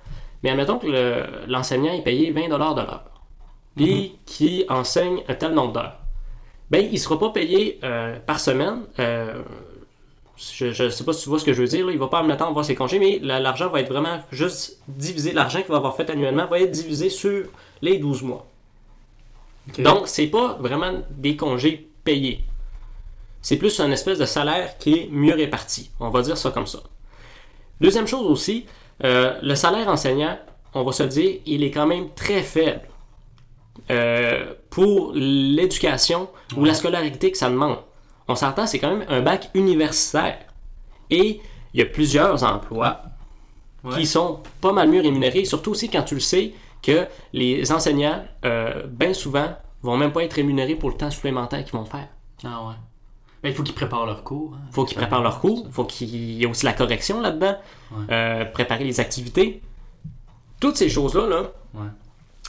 mais admettons que le- l'enseignant est payé 20 de l'heure, puis qui enseigne un tel nombre d'heures. Ben, il ne sera pas payé euh, par semaine. euh, je ne sais pas si tu vois ce que je veux dire. là. Il ne va pas en temps avoir ses congés, mais la- l'argent va être vraiment juste divisé. L'argent qu'il va avoir fait annuellement va être divisé sur les 12 mois. Ok. Donc, c'est pas vraiment des congés payés. C'est plus un espèce de salaire qui est mieux réparti. On va dire ça comme ça. Deuxième chose aussi, euh, le salaire enseignant, on va se le dire, il est quand même très faible euh, pour l'éducation ou la scolarité que ça demande. On s'entend, c'est quand même un bac universitaire. Et il y a plusieurs emplois Ouais. qui sont pas mal mieux rémunérés, surtout aussi quand tu le sais que les enseignants, euh, bien souvent, vont même pas être rémunérés pour le temps supplémentaire qu'ils vont faire. Ah ouais. Il faut qu'ils préparent leur cours. hein. faut qu'ils préparent leurs cours, faut qu'il y ait aussi la correction là-dedans, Ouais. euh, préparer les activités. Toutes ces choses-là, là, Ouais.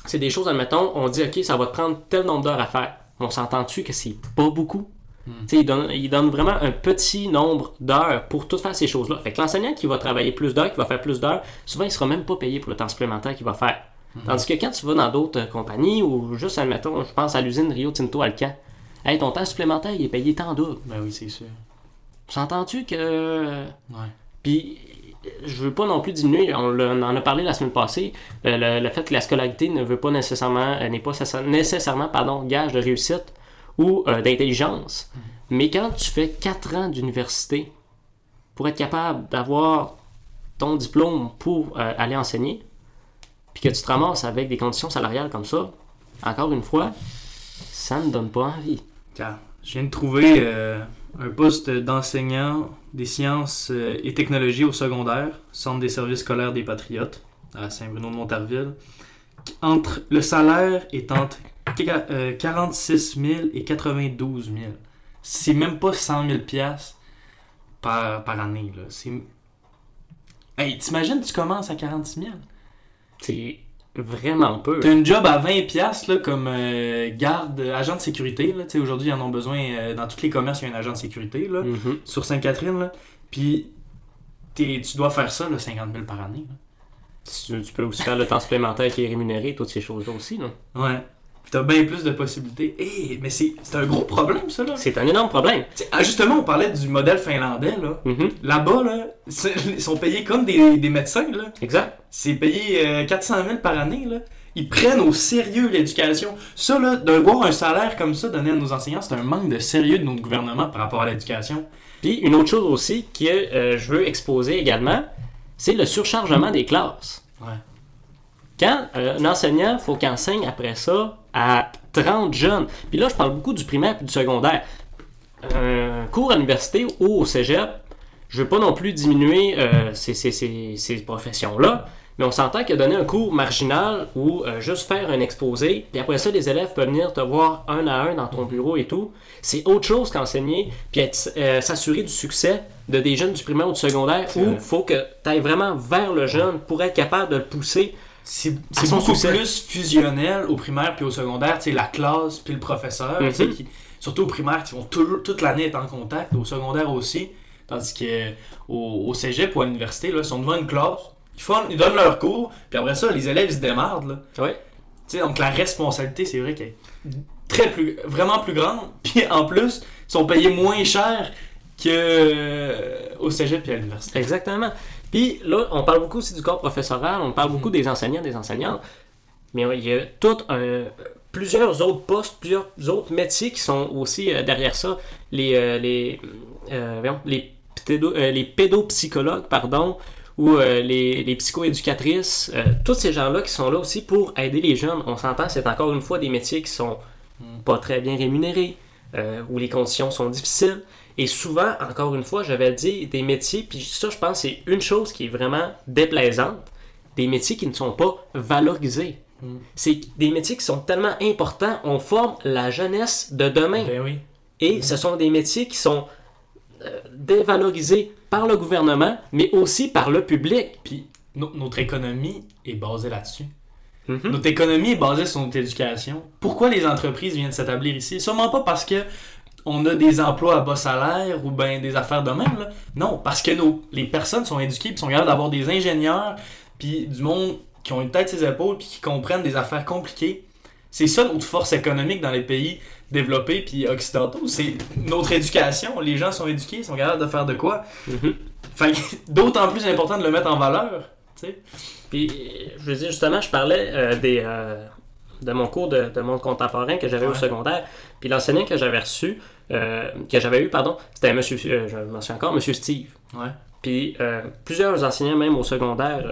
c'est des choses, admettons, on dit, OK, ça va te prendre tel nombre d'heures à faire. On s'entend-tu que c'est pas beaucoup? Sais, Il, donne, il donne vraiment un petit nombre d'heures pour tout faire ces choses-là. Fait que l'enseignant qui va travailler plus d'heures, qui va faire plus d'heures, souvent il sera même pas payé pour le temps supplémentaire qu'il va faire. Hmm. Tandis que quand tu vas dans d'autres euh, compagnies, ou juste, admettons, je pense à l'usine Rio Tinto Alcan, hey, ton temps supplémentaire, il est payé tant double. Ben oui, c'est sûr. S'entends-tu que Ouais. puis, je veux pas non plus diminuer, on, on en a parlé la semaine passée, le, le- le fait que la scolarité ne veut pas nécessairement, euh, n'est pas nécessa- nécessairement, pardon, gage de réussite ou euh, d'intelligence. Mais quand tu fais 4 ans d'université pour être capable d'avoir ton diplôme pour euh, aller enseigner, puis que tu te ramasses avec des conditions salariales comme ça, encore une fois, ça ne donne pas envie. Je viens de trouver euh, un poste d'enseignant des sciences euh, et technologies au secondaire, Centre des services scolaires des Patriotes, à Saint-Bruno-de-Montarville. Entre, le salaire est entre qua- euh, 46 000 et 92 000. C'est même pas 100 000 piastres par, par année. Là. C'est... Hey, t'imagines, tu commences à 46 000? C'est vraiment peu. T'as une job à 20$ piastres, là, comme euh, garde, agent de sécurité. Aujourd'hui, ils en ont besoin. euh, dans tous les commerces, il y a un agent de sécurité là, Mhm. sur Sainte-Catherine. Puis tu dois faire ça là, 50 000 par année. Tu, tu peux aussi faire le temps supplémentaire qui est rémunéré, toutes ces choses-là aussi. là. Ouais. T'as bien plus de possibilités. Eh, mais c'est c'est un gros problème, ça. Là. C'est un énorme problème. Ah, justement, on parlait du modèle finlandais. là. Mhm. Là-bas, là, ils sont payés comme des, des médecins. là. Exact. C'est payé euh, 400 000 par année. Là. ils prennent au sérieux l'éducation. Ça, là, de voir un salaire comme ça donné à nos enseignants, c'est un manque de sérieux de notre gouvernement par rapport à l'éducation. Puis une autre chose aussi que euh, je veux exposer également, c'est le surchargement des classes. Ouais. Quand euh, un enseignant, faut qu'il enseigne après ça à 30 jeunes. Puis là, je parle beaucoup du primaire et du secondaire. Un cours à l'université ou au cégep, je veux pas non plus diminuer euh, ces, ces- ces- ces professions-là, mais on s'entend que donner un cours marginal ou euh, juste faire un exposé, puis après ça, les élèves peuvent venir te voir un à un dans ton bureau et tout, c'est autre chose qu'enseigner, puis euh, s'assurer du succès de des jeunes du primaire ou du secondaire, où il faut que tu ailles vraiment vers le jeune pour être capable de le pousser. C'est beaucoup plus fusionnel au primaire puis au secondaire, tu sais, la classe puis le professeur, Mhm. qui- surtout au primaire, qui vont toute l'année être en contact, au secondaire aussi, tandis que au, cégep ou à l'université, ils sont devant une classe, ils, font, ils donnent leur cours, puis après ça, les élèves ils se démardent, là. Ouais. Tu sais, donc la responsabilité, c'est vrai qu'elle est très plus, vraiment plus grande, puis en plus, ils sont payés moins cher que euh, au cégep et à l'université. Exactement. Puis là, on parle beaucoup aussi du corps professoral, on parle beaucoup des enseignants, des enseignantes, mais il y a tout un- plusieurs autres postes, plusieurs autres métiers qui sont aussi euh, derrière ça. Les, euh, les, euh, les, pédo- les pédopsychologues, pardon, ou les, les psychoéducatrices, tous ces gens-là qui sont là aussi pour aider les jeunes. On s'entend, c'est encore une fois des métiers qui sont pas très bien rémunérés, où les conditions sont difficiles. Et souvent, encore une fois, j'avais dit des métiers, puis ça, je pense, c'est une chose qui est vraiment déplaisante, des métiers qui ne sont pas valorisés. Mm. C'est des métiers qui sont tellement importants, on forme la jeunesse de demain. Ben oui. Et ce sont des métiers qui sont euh, dévalorisés par le gouvernement, mais aussi par le public. Puis no- notre économie est basée là-dessus. Mhm. Notre économie est basée sur notre éducation. Pourquoi les entreprises viennent s'établir ici? Sûrement pas parce que on a des emplois à bas salaire ou ben des affaires de même. là. Non, parce que nos, les personnes sont éduquées et sont capables d'avoir des ingénieurs puis du monde qui ont une tête sur les épaules puis qui comprennent des affaires compliquées. C'est ça notre force économique dans les pays développés puis occidentaux. C'est notre éducation. Les gens sont éduqués, ils sont capables de faire de quoi. Que d'autant plus important de le mettre en valeur. Puis, euh, je veux dire, justement, je parlais euh, des, euh, de mon cours de, de monde contemporain que j'avais au secondaire. Puis l'enseignant que j'avais reçu, euh, que j'avais eu, pardon, c'était monsieur, euh, je m'en souviens encore, monsieur Steve. Ouais. Puis euh, plusieurs enseignants, même au secondaire,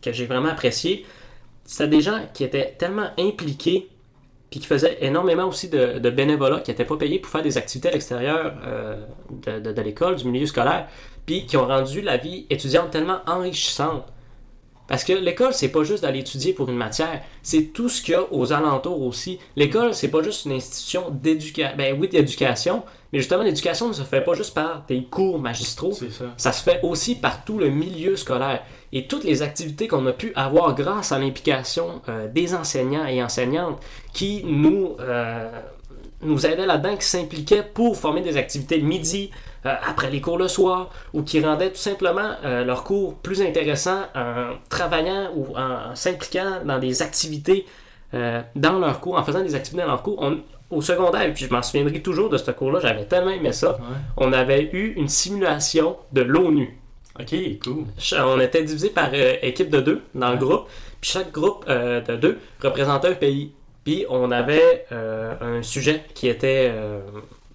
que j'ai vraiment apprécié, c'était des gens qui étaient tellement impliqués, puis qui faisaient énormément aussi de, de bénévolat, qui n'étaient pas payés pour faire des activités à l'extérieur de, de- de l'école, du milieu scolaire, puis qui ont rendu la vie étudiante tellement enrichissante. Parce que l'école, c'est pas juste d'aller étudier pour une matière, c'est tout ce qu'il y a aux alentours aussi. L'école, c'est pas juste une institution d'éducation, ben oui, d'éducation, mais justement, l'éducation ne se fait pas juste par des cours magistraux, ça se fait aussi par tout le milieu scolaire. Et toutes les activités qu'on a pu avoir grâce à l'implication euh, des enseignants et enseignantes qui nous, euh, nous aidaient là-dedans, qui s'impliquaient pour former des activités le midi, euh, après les cours le soir, ou qui rendaient tout simplement euh, leurs cours plus intéressants en travaillant ou en, en s'impliquant dans des activités euh, dans leurs cours, en faisant des activités dans leurs cours. On- au secondaire, et puis je m'en souviendrai toujours de ce cours-là, j'avais tellement aimé ça Ouais. on avait eu une simulation de l'ONU. Ok, cool. On était divisé par équipe de deux dans le groupe. Puis chaque groupe de deux représentait un pays. Puis on avait euh, un sujet qui était euh,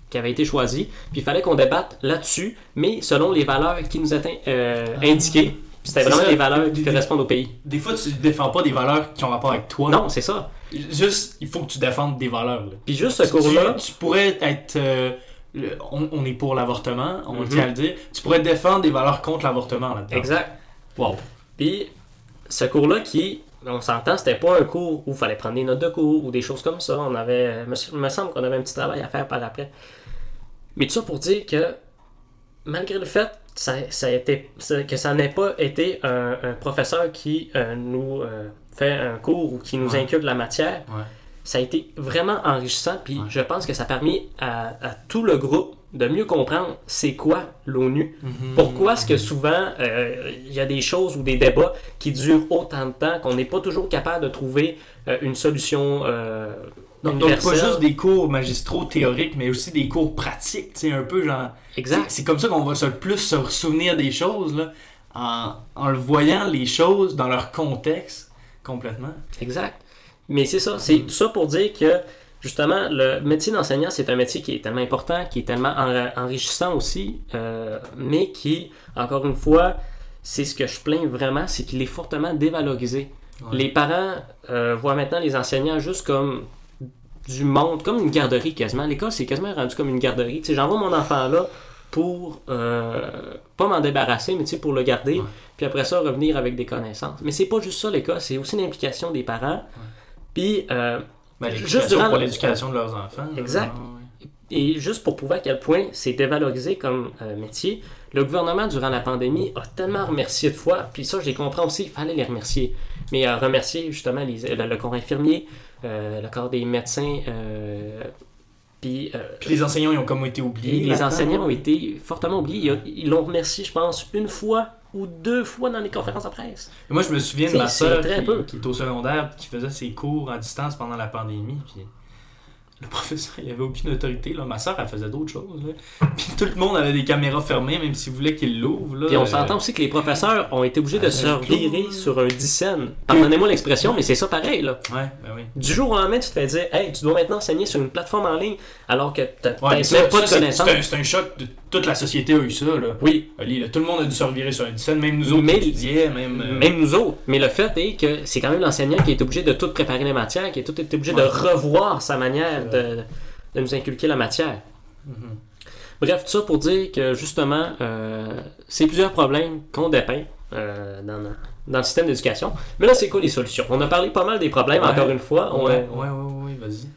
qui avait été choisi. Puis il fallait qu'on débatte là-dessus, mais selon les valeurs qui nous étaient euh, indiquées. Puis C'était vraiment ça. les valeurs qui Des- correspondent au pays. Des fois, tu défends pas des valeurs qui ont rapport avec toi. Non, c'est ça. Juste, il faut que tu défendes des valeurs. là. Puis juste ce cours-là, Tu, tu pourrais être. le- on, on est pour l'avortement, on Mhm. tient à le dire. Tu pourrais défendre des valeurs contre l'avortement là-dedans. exact. Wow. Puis ce cours-là qui, on s'entend, c'était pas un cours où il fallait prendre des notes de cours ou des choses comme ça. On avait, me, me semble qu'on avait un petit travail à faire par après. Mais tout ça pour dire que malgré le fait ça, ça a été, ça- que ça n'ait pas été un, un professeur qui euh, nous euh, fait un cours ou qui nous Ouais. inculque la matière, Ouais. ça a été vraiment enrichissant. Puis Ouais. je pense que ça a permis à, à tout le groupe de mieux comprendre c'est quoi l'ONU. Mhm. Pourquoi est-ce que souvent euh, il y a des choses ou des débats qui durent autant de temps qu'on n'est pas toujours capable de trouver euh, une solution euh, Donc, donc, pas juste des cours magistraux théoriques, mais aussi des cours pratiques. Tu sais, un peu genre. Exact. C'est comme ça qu'on va se plus se souvenir des choses, là, en, en le voyant les choses dans leur contexte complètement. Exact. Mais c'est ça, c'est tout ça pour dire que justement, le métier d'enseignant, c'est un métier qui est tellement important, qui est tellement en- enrichissant aussi, euh, mais qui, encore une fois, c'est ce que je plains vraiment, c'est qu'il est fortement dévalorisé. Ouais. Les parents euh, voient maintenant les enseignants juste comme du monde, comme une garderie quasiment. L'école, c'est quasiment rendu comme une garderie. Tu sais, j'envoie mon enfant là pour euh, pas m'en débarrasser, mais tu sais, pour le garder, Ouais. puis après ça, revenir avec des connaissances. Mais c'est pas juste ça, l'école, c'est aussi l'implication des parents. Puis, euh, Ben, Juste durant- pour l'éducation de leurs enfants. Exact. Ouais. Et juste pour prouver à quel point c'est dévalorisé comme euh, métier, le gouvernement, durant la pandémie, a tellement remercié de fois, puis ça, je les comprends aussi, il fallait les remercier. Mais euh, remercier justement les- le, le corps infirmier, euh, le corps des médecins, euh, puis euh, Puis les enseignants, ils ont comme été oubliés. les enseignants ont été fortement oubliés. Ils l'ont remercié, je pense, une fois ou deux fois dans les conférences de presse. Et Moi, je me souviens de ma soeur très qui, peu. qui est au secondaire qui faisait ses cours à distance pendant la pandémie. Puis le professeur, il avait aucune autorité. Là. Ma soeur, elle faisait d'autres choses. Là. Puis tout le monde avait des caméras fermées, même s'il voulait qu'il l'ouvre. Puis on Euh, s'entend aussi que les professeurs ont été obligés de Ah, se revirer cool. sur un dixaine. Pardonnez-moi l'expression, mais c'est ça pareil, là. Ouais, ben oui. Du jour au lendemain, tu te fais dire, hey, tu dois maintenant enseigner sur une plateforme en ligne, alors que tu Ouais, n'as ça, pas de ça, c'est- connaissances. c'est un, choc de toute la société a eu ça. Là. Oui, là, tout le monde a dû se revirer sur dixaine, même nous autres Mais- qui étudiais, même. euh, même nous autres. Mais le fait est que c'est quand même l'enseignant qui est obligé de tout préparer les matières, qui est tout est obligé de revoir sa manière de, de nous inculquer la matière. mhm. Bref, tout ça pour dire que justement, euh, c'est plusieurs problèmes qu'on dépeint euh, dans, le- dans le système d'éducation. Mais là, c'est quoi les solutions? On a parlé pas mal des problèmes, Ouais. encore une fois. On- Ouais, ouais, ouais, ouais, vas-y.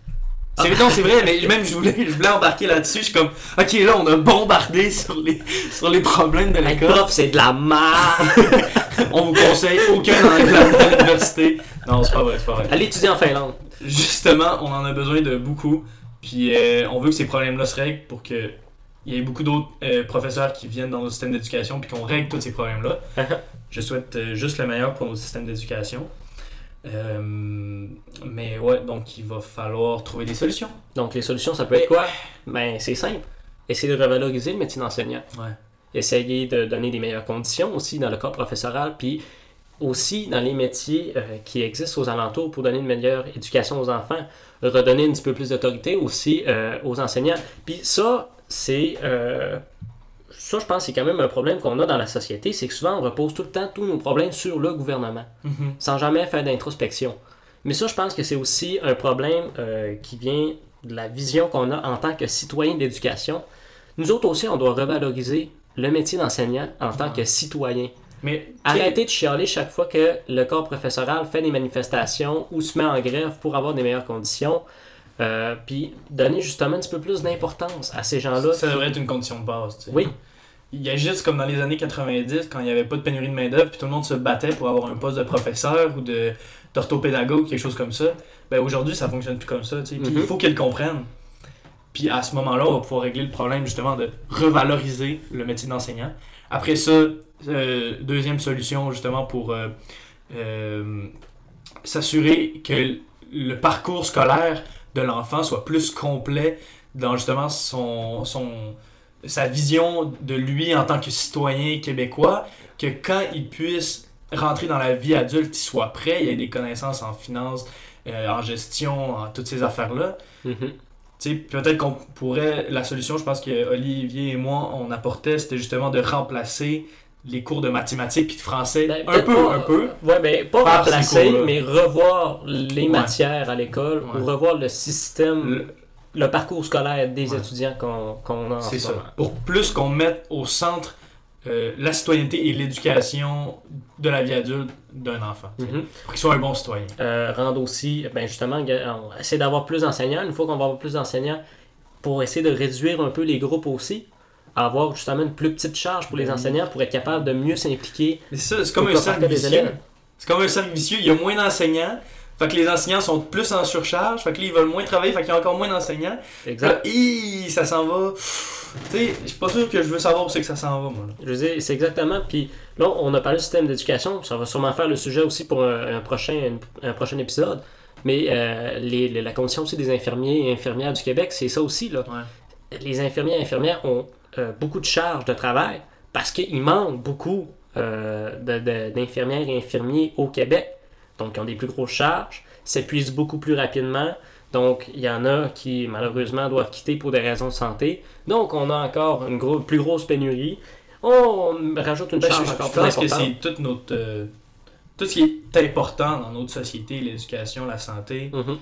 C'est non, c'est vrai, mais même je voulais, je voulais embarquer là-dessus. Je suis comme, ok, là, on a bombardé sur les, sur les problèmes de l'école. prof, c'est de la merde On vous conseille aucun anglais à l'université. Non, c'est pas vrai, c'est pas vrai. Allez étudier en Finlande. Justement, on en a besoin de beaucoup. Puis euh, on veut que ces problèmes-là se règlent pour que il y ait beaucoup d'autres euh, professeurs qui viennent dans notre système d'éducation puis qu'on règle tous ces problèmes-là. Je souhaite euh, juste le meilleur pour notre système d'éducation. Euh, mais ouais, donc il va falloir trouver des solutions. Donc, les solutions, ça peut être quoi? Ben, c'est simple. Essayer de revaloriser le métier d'enseignant. Ouais. Essayer de donner des meilleures conditions aussi dans le corps professoral, puis aussi dans les métiers euh, qui existent aux alentours pour donner une meilleure éducation aux enfants, redonner un petit peu plus d'autorité aussi euh, aux enseignants. Puis ça, c'est... ça, je pense, que c'est quand même un problème qu'on a dans la société, c'est que souvent, on repose tout le temps tous nos problèmes sur le gouvernement Mhm. sans jamais faire d'introspection. Mais ça, je pense que c'est aussi un problème euh, qui vient de la vision qu'on a en tant que citoyen d'éducation. Nous autres aussi, on doit revaloriser le métier d'enseignant en tant que citoyen. Mais Arrêtez de chialer chaque fois que le corps professoral fait des manifestations ou se met en grève pour avoir des meilleures conditions. Euh, puis donner justement un petit peu plus d'importance à ces gens-là. ça devrait être une condition de base. tu sais. Oui, Il y a juste comme dans les années 90, quand il n'y avait pas de pénurie de main-d'œuvre, puis tout le monde se battait pour avoir un poste de professeur ou de d'orthopédagogue, quelque chose comme ça. Ben aujourd'hui, ça fonctionne plus comme ça. Puis Mhm. il faut qu'ils le comprennent. Puis à ce moment-là, on va pouvoir régler le problème justement de revaloriser le métier d'enseignant. Après ça, euh, deuxième solution justement pour euh, euh, s'assurer que le parcours scolaire de l'enfant soit plus complet dans justement son, son, sa vision de lui en tant que citoyen québécois, que quand il puisse rentrer dans la vie adulte, il soit prêt, il ait des connaissances en finance, euh, en gestion, en toutes ces affaires-là. Sais, peut-être qu'on pourrait. La solution, je pense que Olivier et moi, on apportait, c'était justement de remplacer les cours de mathématiques et de français Ben, un peu, pas- un peu. Ouais, ben, pas remplacer, mais revoir les Ouais. matières à l'école Ouais. ou revoir le système, le, parcours scolaire des Ouais. étudiants qu'on qu'on a en C'est ce ça. moment. Pour plus qu'on mette au centre euh, la citoyenneté et l'éducation de la vie adulte d'un enfant. Mhm. Pour qu'il soit un bon citoyen. Euh, rendre aussi, ben justement, on essaie d'avoir plus d'enseignants. Une fois qu'on va avoir plus d'enseignants, pour essayer de réduire un peu les groupes aussi, avoir justement une plus petite charge pour les Ben enseignants pour être capable de mieux s'impliquer. C'est ça, c'est comme un cercle vicieux. élèves. C'est comme un cercle vicieux. Il y a moins d'enseignants. Fait que les enseignants sont plus en surcharge. Fait que là, ils veulent moins travailler. Fait qu'il y a encore moins d'enseignants. Exact. Ça s'en va. Tu sais, je suis pas sûr que je veux savoir où c'est que ça s'en va, moi. là. Je veux dire, c'est exactement. Puis là, on a parlé du système d'éducation. Ça va sûrement faire le sujet aussi pour un, un prochain, un prochain épisode. Mais euh, les- les- la condition aussi des infirmiers et infirmières du Québec, c'est ça aussi. Là. Ouais. Les infirmiers et infirmières ont euh, beaucoup de charges de travail parce qu'il manque beaucoup euh, d'infirmières et infirmiers au Québec. Donc, ils ont des plus grosses charges. s'épuisent beaucoup plus rapidement. Donc, il y en a qui, malheureusement, doivent quitter pour des raisons de santé. Donc, on a encore une gros- plus grosse pénurie. On rajoute une Ben, charge je, encore je plus pense que c'est toute notre. euh, tout ce qui est important dans notre société, l'éducation, la santé, Mhm.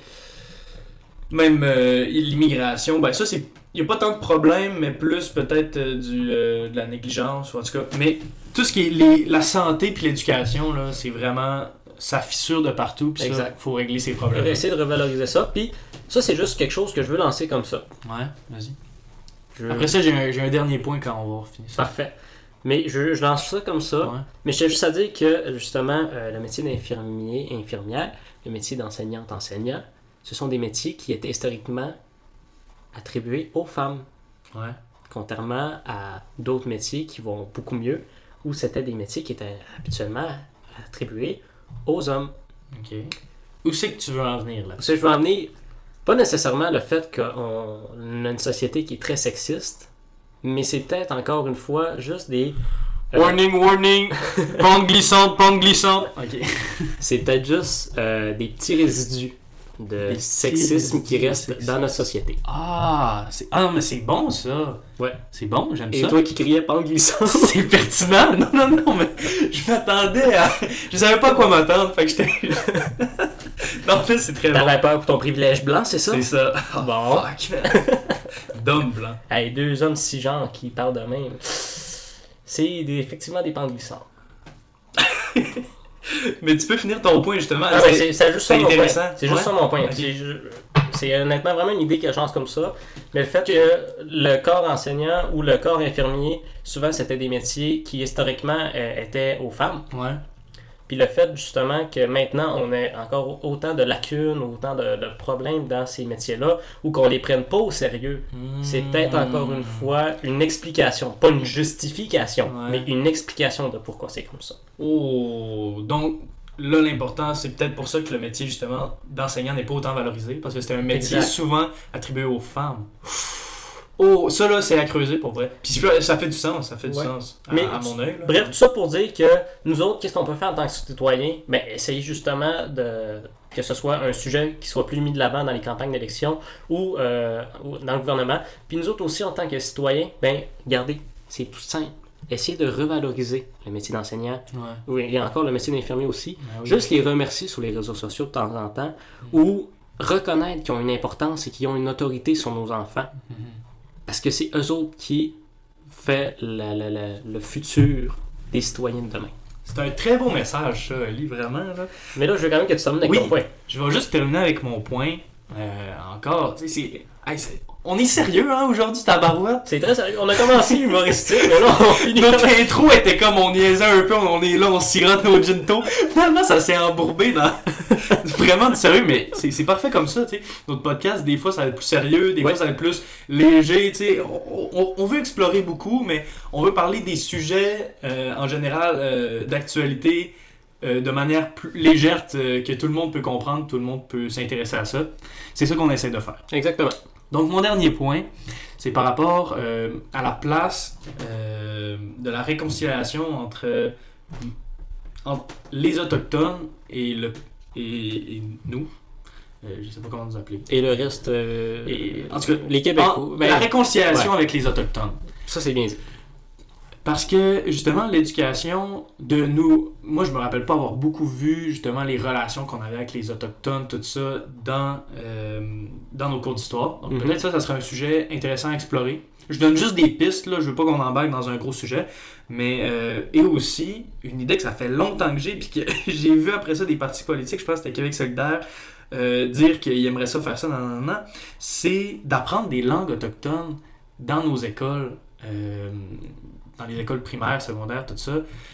même euh, l'immigration, ben ça c'est. Il n'y a pas tant de problèmes, mais plus peut-être euh, du euh, de la négligence, ou en tout cas. Mais tout ce qui est les- la santé puis l'éducation, là, c'est vraiment. Ça fissure de partout, puis ça, faut régler ces Je problèmes. vais essayer de revaloriser ça. Puis, ça, c'est juste quelque chose que je veux lancer comme ça. Ouais, vas-y. Je- Après ça, j'ai un, un dernier point quand on va finir ça. Parfait. Mais je, je lance ça comme ça. Ouais. Mais je tiens juste à dire que, justement, euh, le métier d'infirmier, infirmière, le métier d'enseignante, enseignant, ce sont des métiers qui étaient historiquement attribués aux femmes, Ouais. contrairement à d'autres métiers qui vont beaucoup mieux, où c'était des métiers qui étaient habituellement attribués aux hommes. Ok. Où c'est que tu veux en venir là? Parce que je veux emmener, pas nécessairement le fait qu'on a une société qui est très sexiste, mais c'est peut-être encore une fois juste des... euh, Warning, warning! pente glissante, pente glissante! Ok. C'est peut-être juste euh, des petits résidus de sexisme qui sexisme. dans notre société. Ah, c'est... ah non, mais c'est bon ça! Ouais. C'est bon, j'aime Et ça. toi qui criais pas glissant. C'est pertinent! Non, non, non, mais je m'attendais à. Je savais pas à quoi m'attendre, fait que j'étais. non, en fait, c'est très bon. T'avais peur pour ton privilège blanc, c'est ça? C'est ça. Ah, Bon. fuck. D'homme blanc. Hey, deux hommes cisgenres qui parlent de même. C'est effectivement des pentes glissantes. Mais tu peux finir ton point justement. C'est juste ça mon point. C'est juste Ouais. ça mon point. C'est honnêtement vraiment une idée que je lance comme ça. Mais le fait que le corps enseignant ou le corps infirmier, souvent c'était des métiers qui historiquement euh, étaient aux femmes. Ouais. Puis le fait justement que maintenant on ait encore autant de lacunes, autant de, de problèmes dans ces métiers-là, ou qu'on les prenne pas au sérieux, c'est peut-être encore une fois une explication, pas une justification, Ouais. mais une explication de pourquoi c'est comme ça. Oh, donc là, l'important, c'est peut-être pour ça que le métier, justement, d'enseignant n'est pas autant valorisé, parce que c'est un métier Exact. souvent attribué aux femmes. Oh, ça là, c'est à creuser pour vrai. Puis ça fait du sens, ça fait du Ouais. sens à, Mais à mon œil. Bref, tout ça pour dire que nous autres, qu'est-ce qu'on peut faire en tant que citoyens? Ben, essayer justement de que ce soit un sujet qui soit plus mis de l'avant dans les campagnes d'élection ou, euh, ou dans le gouvernement. Puis nous autres aussi, en tant que citoyens, ben, regardez, c'est tout simple. Essayez de revaloriser le métier d'enseignant, Ouais. oui, et encore le métier d'infirmier aussi. Oui. Juste les remercier sur les réseaux sociaux de temps en temps ou reconnaître qu'ils ont une importance et qu'ils ont une autorité sur nos enfants. Mhm. Parce que c'est eux autres qui fait la- la- la- le futur des citoyens de demain. C'est un très beau message, ça, Ali, vraiment. Là. Mais là, je veux quand même que tu termines avec Oui. ton point. Je vais juste terminer avec mon point. Euh, encore, tu sais, c'est. hey, on est sérieux, hein, aujourd'hui, tabarouette? C'est très sérieux. On a commencé humoristique, mais là, on finit Notre comme- intro était comme on niaisait un peu, on est là, on sirote nos ginto. Finalement, ça s'est embourbé dans vraiment du sérieux, mais c'est c'est parfait comme ça, tu sais. Notre podcast, des fois, ça va être plus sérieux, des Ouais. fois, ça va être plus léger, tu sais. On, on- on veut explorer beaucoup, mais on veut parler des sujets, euh, en général, euh, d'actualité, euh, de manière plus légère, euh, que tout le monde peut comprendre, tout le monde peut s'intéresser à ça. C'est ça qu'on essaie de faire. Exactement. Donc, mon dernier point, c'est par rapport euh, à la place euh, de la réconciliation entre, entre les Autochtones et, le, et, et nous. Euh, je sais pas comment nous appeler. Et le reste, euh, Et, en tout cas, les Québécois. En- ben, la réconciliation avec les Autochtones. ça, c'est bien dit. Parce que justement, l'éducation de nous, moi je me rappelle pas avoir beaucoup vu justement les relations qu'on avait avec les Autochtones, tout ça, dans, euh, dans nos cours d'histoire. Donc Mhm. peut-être ça, ça serait un sujet intéressant à explorer. Je donne juste des pistes, là, je veux pas qu'on embarque dans un gros sujet. Mais, euh, et aussi, une idée que ça fait longtemps que j'ai, puis que j'ai vu après ça des partis politiques, je pense que c'était Québec solidaire, euh, dire qu'ils aimeraient ça faire ça, nan, nan, nan, c'est d'apprendre des langues autochtones dans nos écoles, euh, dans les écoles primaires, secondaires, tout ça.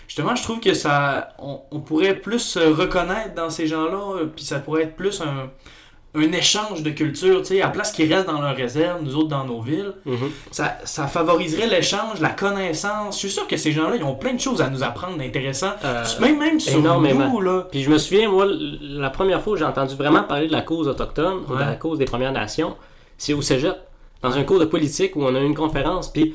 Justement, je trouve que ça, on, on pourrait plus se reconnaître dans ces gens-là, euh, puis ça pourrait être plus un, un échange de culture, tu sais, à place qu'ils restent dans leur réserve, nous autres dans nos villes, Mhm. ça, ça favoriserait l'échange, la connaissance. Je suis sûr que ces gens-là, ils ont plein de choses à nous apprendre d'intéressant. Euh, Même, même sur énormément. nous, là. Puis je me souviens, moi, la première fois où j'ai entendu vraiment parler de la cause autochtone, ou de la cause des Premières Nations, c'est au cégep, dans un cours de politique où on a eu une conférence, puis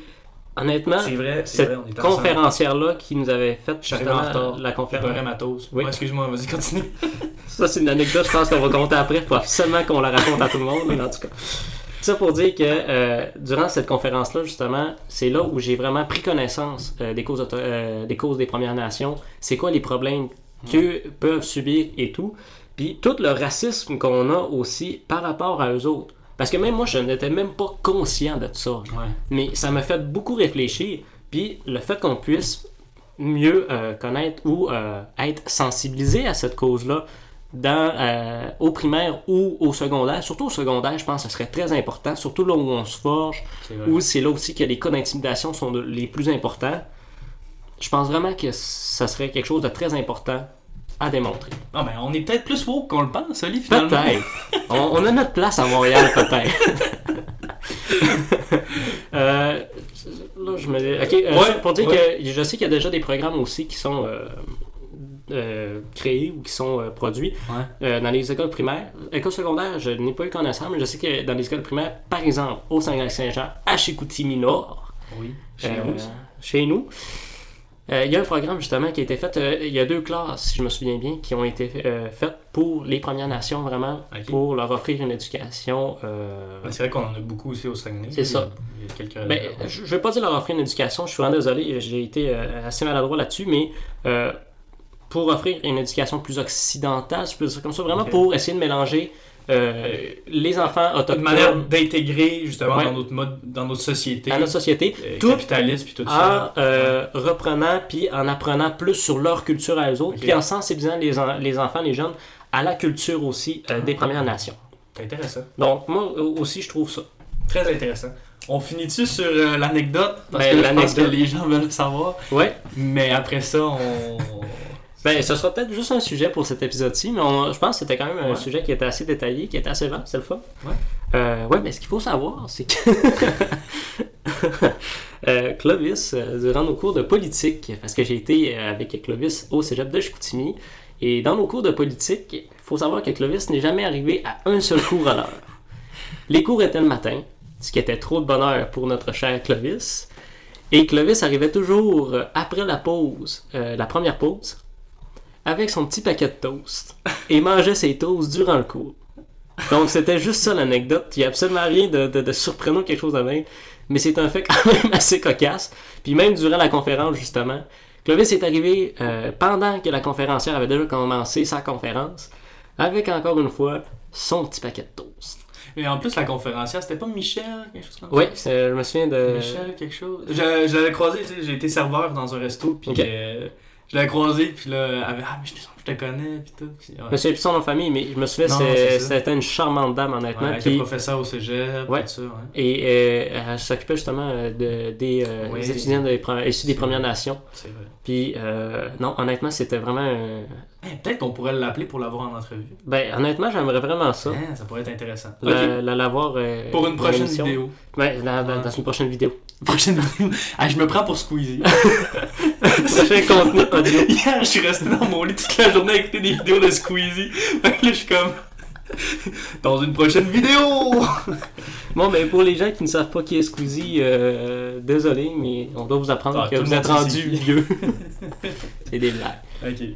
honnêtement, C'est vrai, c'est cette vrai, on conférencière-là qui nous avait fait en retard. la conférence. Oui. Excuse-moi, vas-y, continue. Ça, c'est une anecdote, je pense qu'on va compter après. Il faut absolument qu'on la raconte à tout le monde, mais en tout cas. Ça pour dire que euh, durant cette conférence-là, justement, c'est là où j'ai vraiment pris connaissance euh, des, causes euh, des causes des Premières Nations. C'est quoi les problèmes qu'eux peuvent subir et tout. Puis tout le racisme qu'on a aussi par rapport à eux autres. Parce que même moi, je n'étais même pas conscient de ça. Ouais. Mais ça m'a fait beaucoup réfléchir. Puis le fait qu'on puisse mieux euh, connaître ou euh, être sensibilisé à cette cause-là dans, euh, au primaire ou au secondaire, surtout au secondaire, je pense que ce serait très important, surtout là où on se forge, où c'est là aussi que les cas d'intimidation sont de- les plus importants. Je pense vraiment que ça serait quelque chose de très important à démontrer. Non, mais on est peut-être plus woke qu'on le pense, Oli, finalement. Peut-être. on, on a notre place à Montréal, peut-être. Euh, là, je me dis. Ok, euh, Ouais, pour dire ouais. que je sais qu'il y a déjà des programmes aussi qui sont euh, créés ou qui sont euh, produits Ouais. euh, dans les écoles primaires. École secondaire, je n'ai pas eu connaissance, mais je sais que dans les écoles primaires, par exemple, au Saint-Saint-Jean, à Chicoutimi-Nord, Oui. Chez nous. chez nous. Euh, il y a un programme justement qui a été fait. euh, il y a deux classes, si je me souviens bien, qui ont été euh, faites pour les Premières Nations, vraiment, pour leur offrir une éducation. Ouais, c'est vrai qu'on en a beaucoup aussi au Saguenay. C'est ça. Il y a quelques... ben, je ne vais pas dire leur offrir une éducation, je suis vraiment désolé, j'ai été assez maladroit là-dessus, mais pour offrir une éducation plus occidentale, je peux dire comme ça, vraiment pour essayer de mélanger euh, les enfants une autochtones manière d'intégrer justement Ouais. dans notre mode, dans notre société, à notre société, euh, tout capitaliste puis tout en ça. euh, reprenant puis en apprenant plus sur leur culture à eux autres, puis en sensibilisant les, en- les enfants, les jeunes, à la culture aussi des Premières Nations. C'est intéressant. Donc, moi aussi, je trouve ça. Très intéressant. On finit-tu sur euh, l'anecdote? Parce Ben, que je pense que l'anecdote. les gens veulent savoir. Ouais. Mais après ça, on. Ben, ce sera peut-être juste un sujet pour cet épisode-ci, mais on- je pense que c'était quand même un Ouais. sujet qui était assez détaillé, qui était assez vaste, c'est le fun. Ouais. Euh, ouais, mais ce qu'il faut savoir, c'est que euh, Clovis, euh, durant nos cours de politique, parce que j'ai été avec Clovis au cégep de Chicoutimi, et dans nos cours de politique, il faut savoir que Clovis n'est jamais arrivé à un seul cours à l'heure. Les cours étaient le matin, ce qui était trop de bonheur pour notre cher Clovis. Et Clovis arrivait toujours après la pause, euh, la première pause, avec son petit paquet de toast et mangeait ses toasts durant le cours. Donc c'était juste ça l'anecdote. Il n'y a absolument rien de, de, de surprenant, quelque chose de même. Mais c'est un fait quand même assez cocasse. Puis même durant la conférence, justement, Clovis est arrivé euh, pendant que la conférencière avait déjà commencé sa conférence, avec encore une fois son petit paquet de toast. Et en plus, la conférencière, c'était pas Michel, quelque chose comme ça? Oui, je me souviens de. Michel, quelque chose. Je, je l'avais croisé, tu sais, j'ai été serveur dans un resto, puis euh, je l'avais croisé, puis là, elle avait, ah, mais je, je te connais, puis tout. Puis, ouais. Nom de famille, mais je me souviens, c'était une charmante dame, honnêtement. Ouais, avec puis- le professeur au cégep, Ouais. tout ça, ouais. Et euh, elle s'occupait justement euh, de, des, euh, Oui. des étudiants issus des Premières. Nations. C'est vrai. Puis, euh, non, honnêtement, c'était vraiment. Eh, Peut-être qu'on pourrait l'appeler pour l'avoir en entrevue. Ben, honnêtement, j'aimerais vraiment ça. Hein, ça pourrait être intéressant. La, Ok. la- euh, Pour une prochaine vidéo. Dans, Ouais. dans une prochaine vidéo. Prochaine vidéo. Ah, je me prends pour Squeezie. Prochain contenu audio. Hier, je suis resté dans mon lit toute la journée à écouter des vidéos de Squeezie. Fait que là, je suis comme. Dans une prochaine vidéo! Bon, mais pour les gens qui ne savent pas qui est Squeezie, euh, désolé, mais on doit vous apprendre Ah, que vous êtes rendu c'est vieux. C'est des blagues. Ok.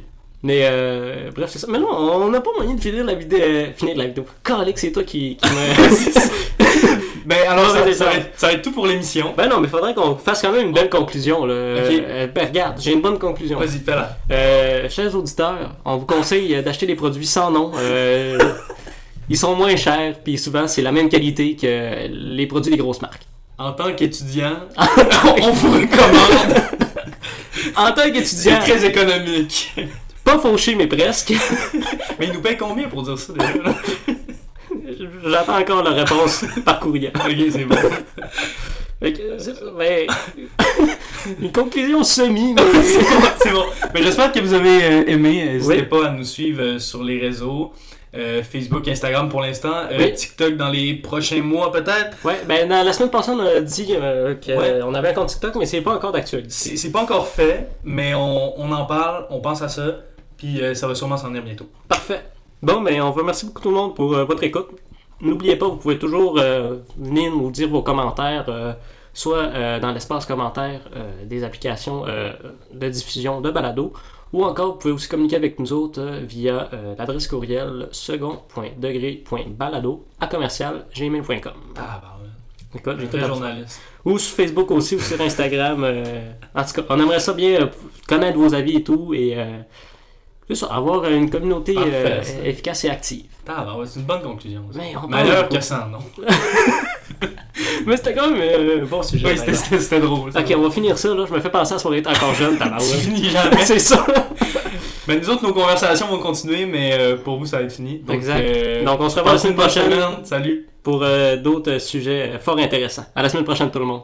Mais euh, bref, c'est ça. Mais non, on n'a pas moyen de finir la vidéo. euh, finir la vidéo. Calique, c'est toi qui, qui me. Ben alors, ça, c'est ça ça. va être, ça va être tout pour l'émission. Ben non, mais faudrait qu'on fasse quand même une belle conclusion. Là. Euh, ben regarde, j'ai une bonne conclusion. Vas-y, fais-la. Euh, chers auditeurs, on vous conseille euh, d'acheter des produits sans nom. Euh, ils sont moins chers, puis souvent c'est la même qualité que les produits des grosses marques. En tant qu'étudiant, on vous recommande. En tant C'est qu'étudiant, très économique. pas fauché, mais presque. Mais ils nous payent combien pour dire ça déjà? J'attends encore la réponse par courriel. ok, c'est bon. Ça, ben, une conclusion semi, mais. c'est bon. Mais j'espère que vous avez euh, aimé. N'hésitez Oui. pas à nous suivre euh, sur les réseaux. Euh, Facebook, Instagram pour l'instant. Euh, Oui. TikTok dans les prochains mois peut-être? Ouais, ben dans la semaine passée, on a dit euh, qu'on Ouais. avait un compte TikTok, mais c'est pas encore d'actualité. C'est pas encore fait, mais on, on en parle, on pense à ça. Puis euh, ça va sûrement s'en venir bientôt. Parfait. Bon, ben, on vous remercie beaucoup tout le monde pour euh, votre écoute. N'oubliez pas, vous pouvez toujours euh, venir nous dire vos commentaires euh, soit euh, dans l'espace commentaire des applications de diffusion de balado, ou encore vous pouvez aussi communiquer avec nous autres via l'adresse courriel second.degré.balado à commercial gmail.com. Ah, bah ouais. Écoute, j'ai journaliste. Ou sur Facebook aussi, ou sur Instagram. en tout cas, on aimerait ça bien connaître vos avis et tout, et euh, juste avoir une communauté Parfait, euh, ça. efficace et active. Ah, bah c'est une bonne conclusion. ça. Mais on beaucoup. que ça, non? Mais c'était quand même euh, un bon sujet. Oui, c'était- drôle. Ok, on va finir ça, là. Je me fais penser à la soirée t'es encore jeune, t'as finis jamais. C'est ça. Ben, nous autres, nos conversations vont continuer, mais euh, pour vous, ça va être fini. Donc, Exact. euh, Donc, on se revoit la semaine prochaine semaine. Salut. pour euh, d'autres sujets fort intéressants. À la semaine prochaine, tout le monde.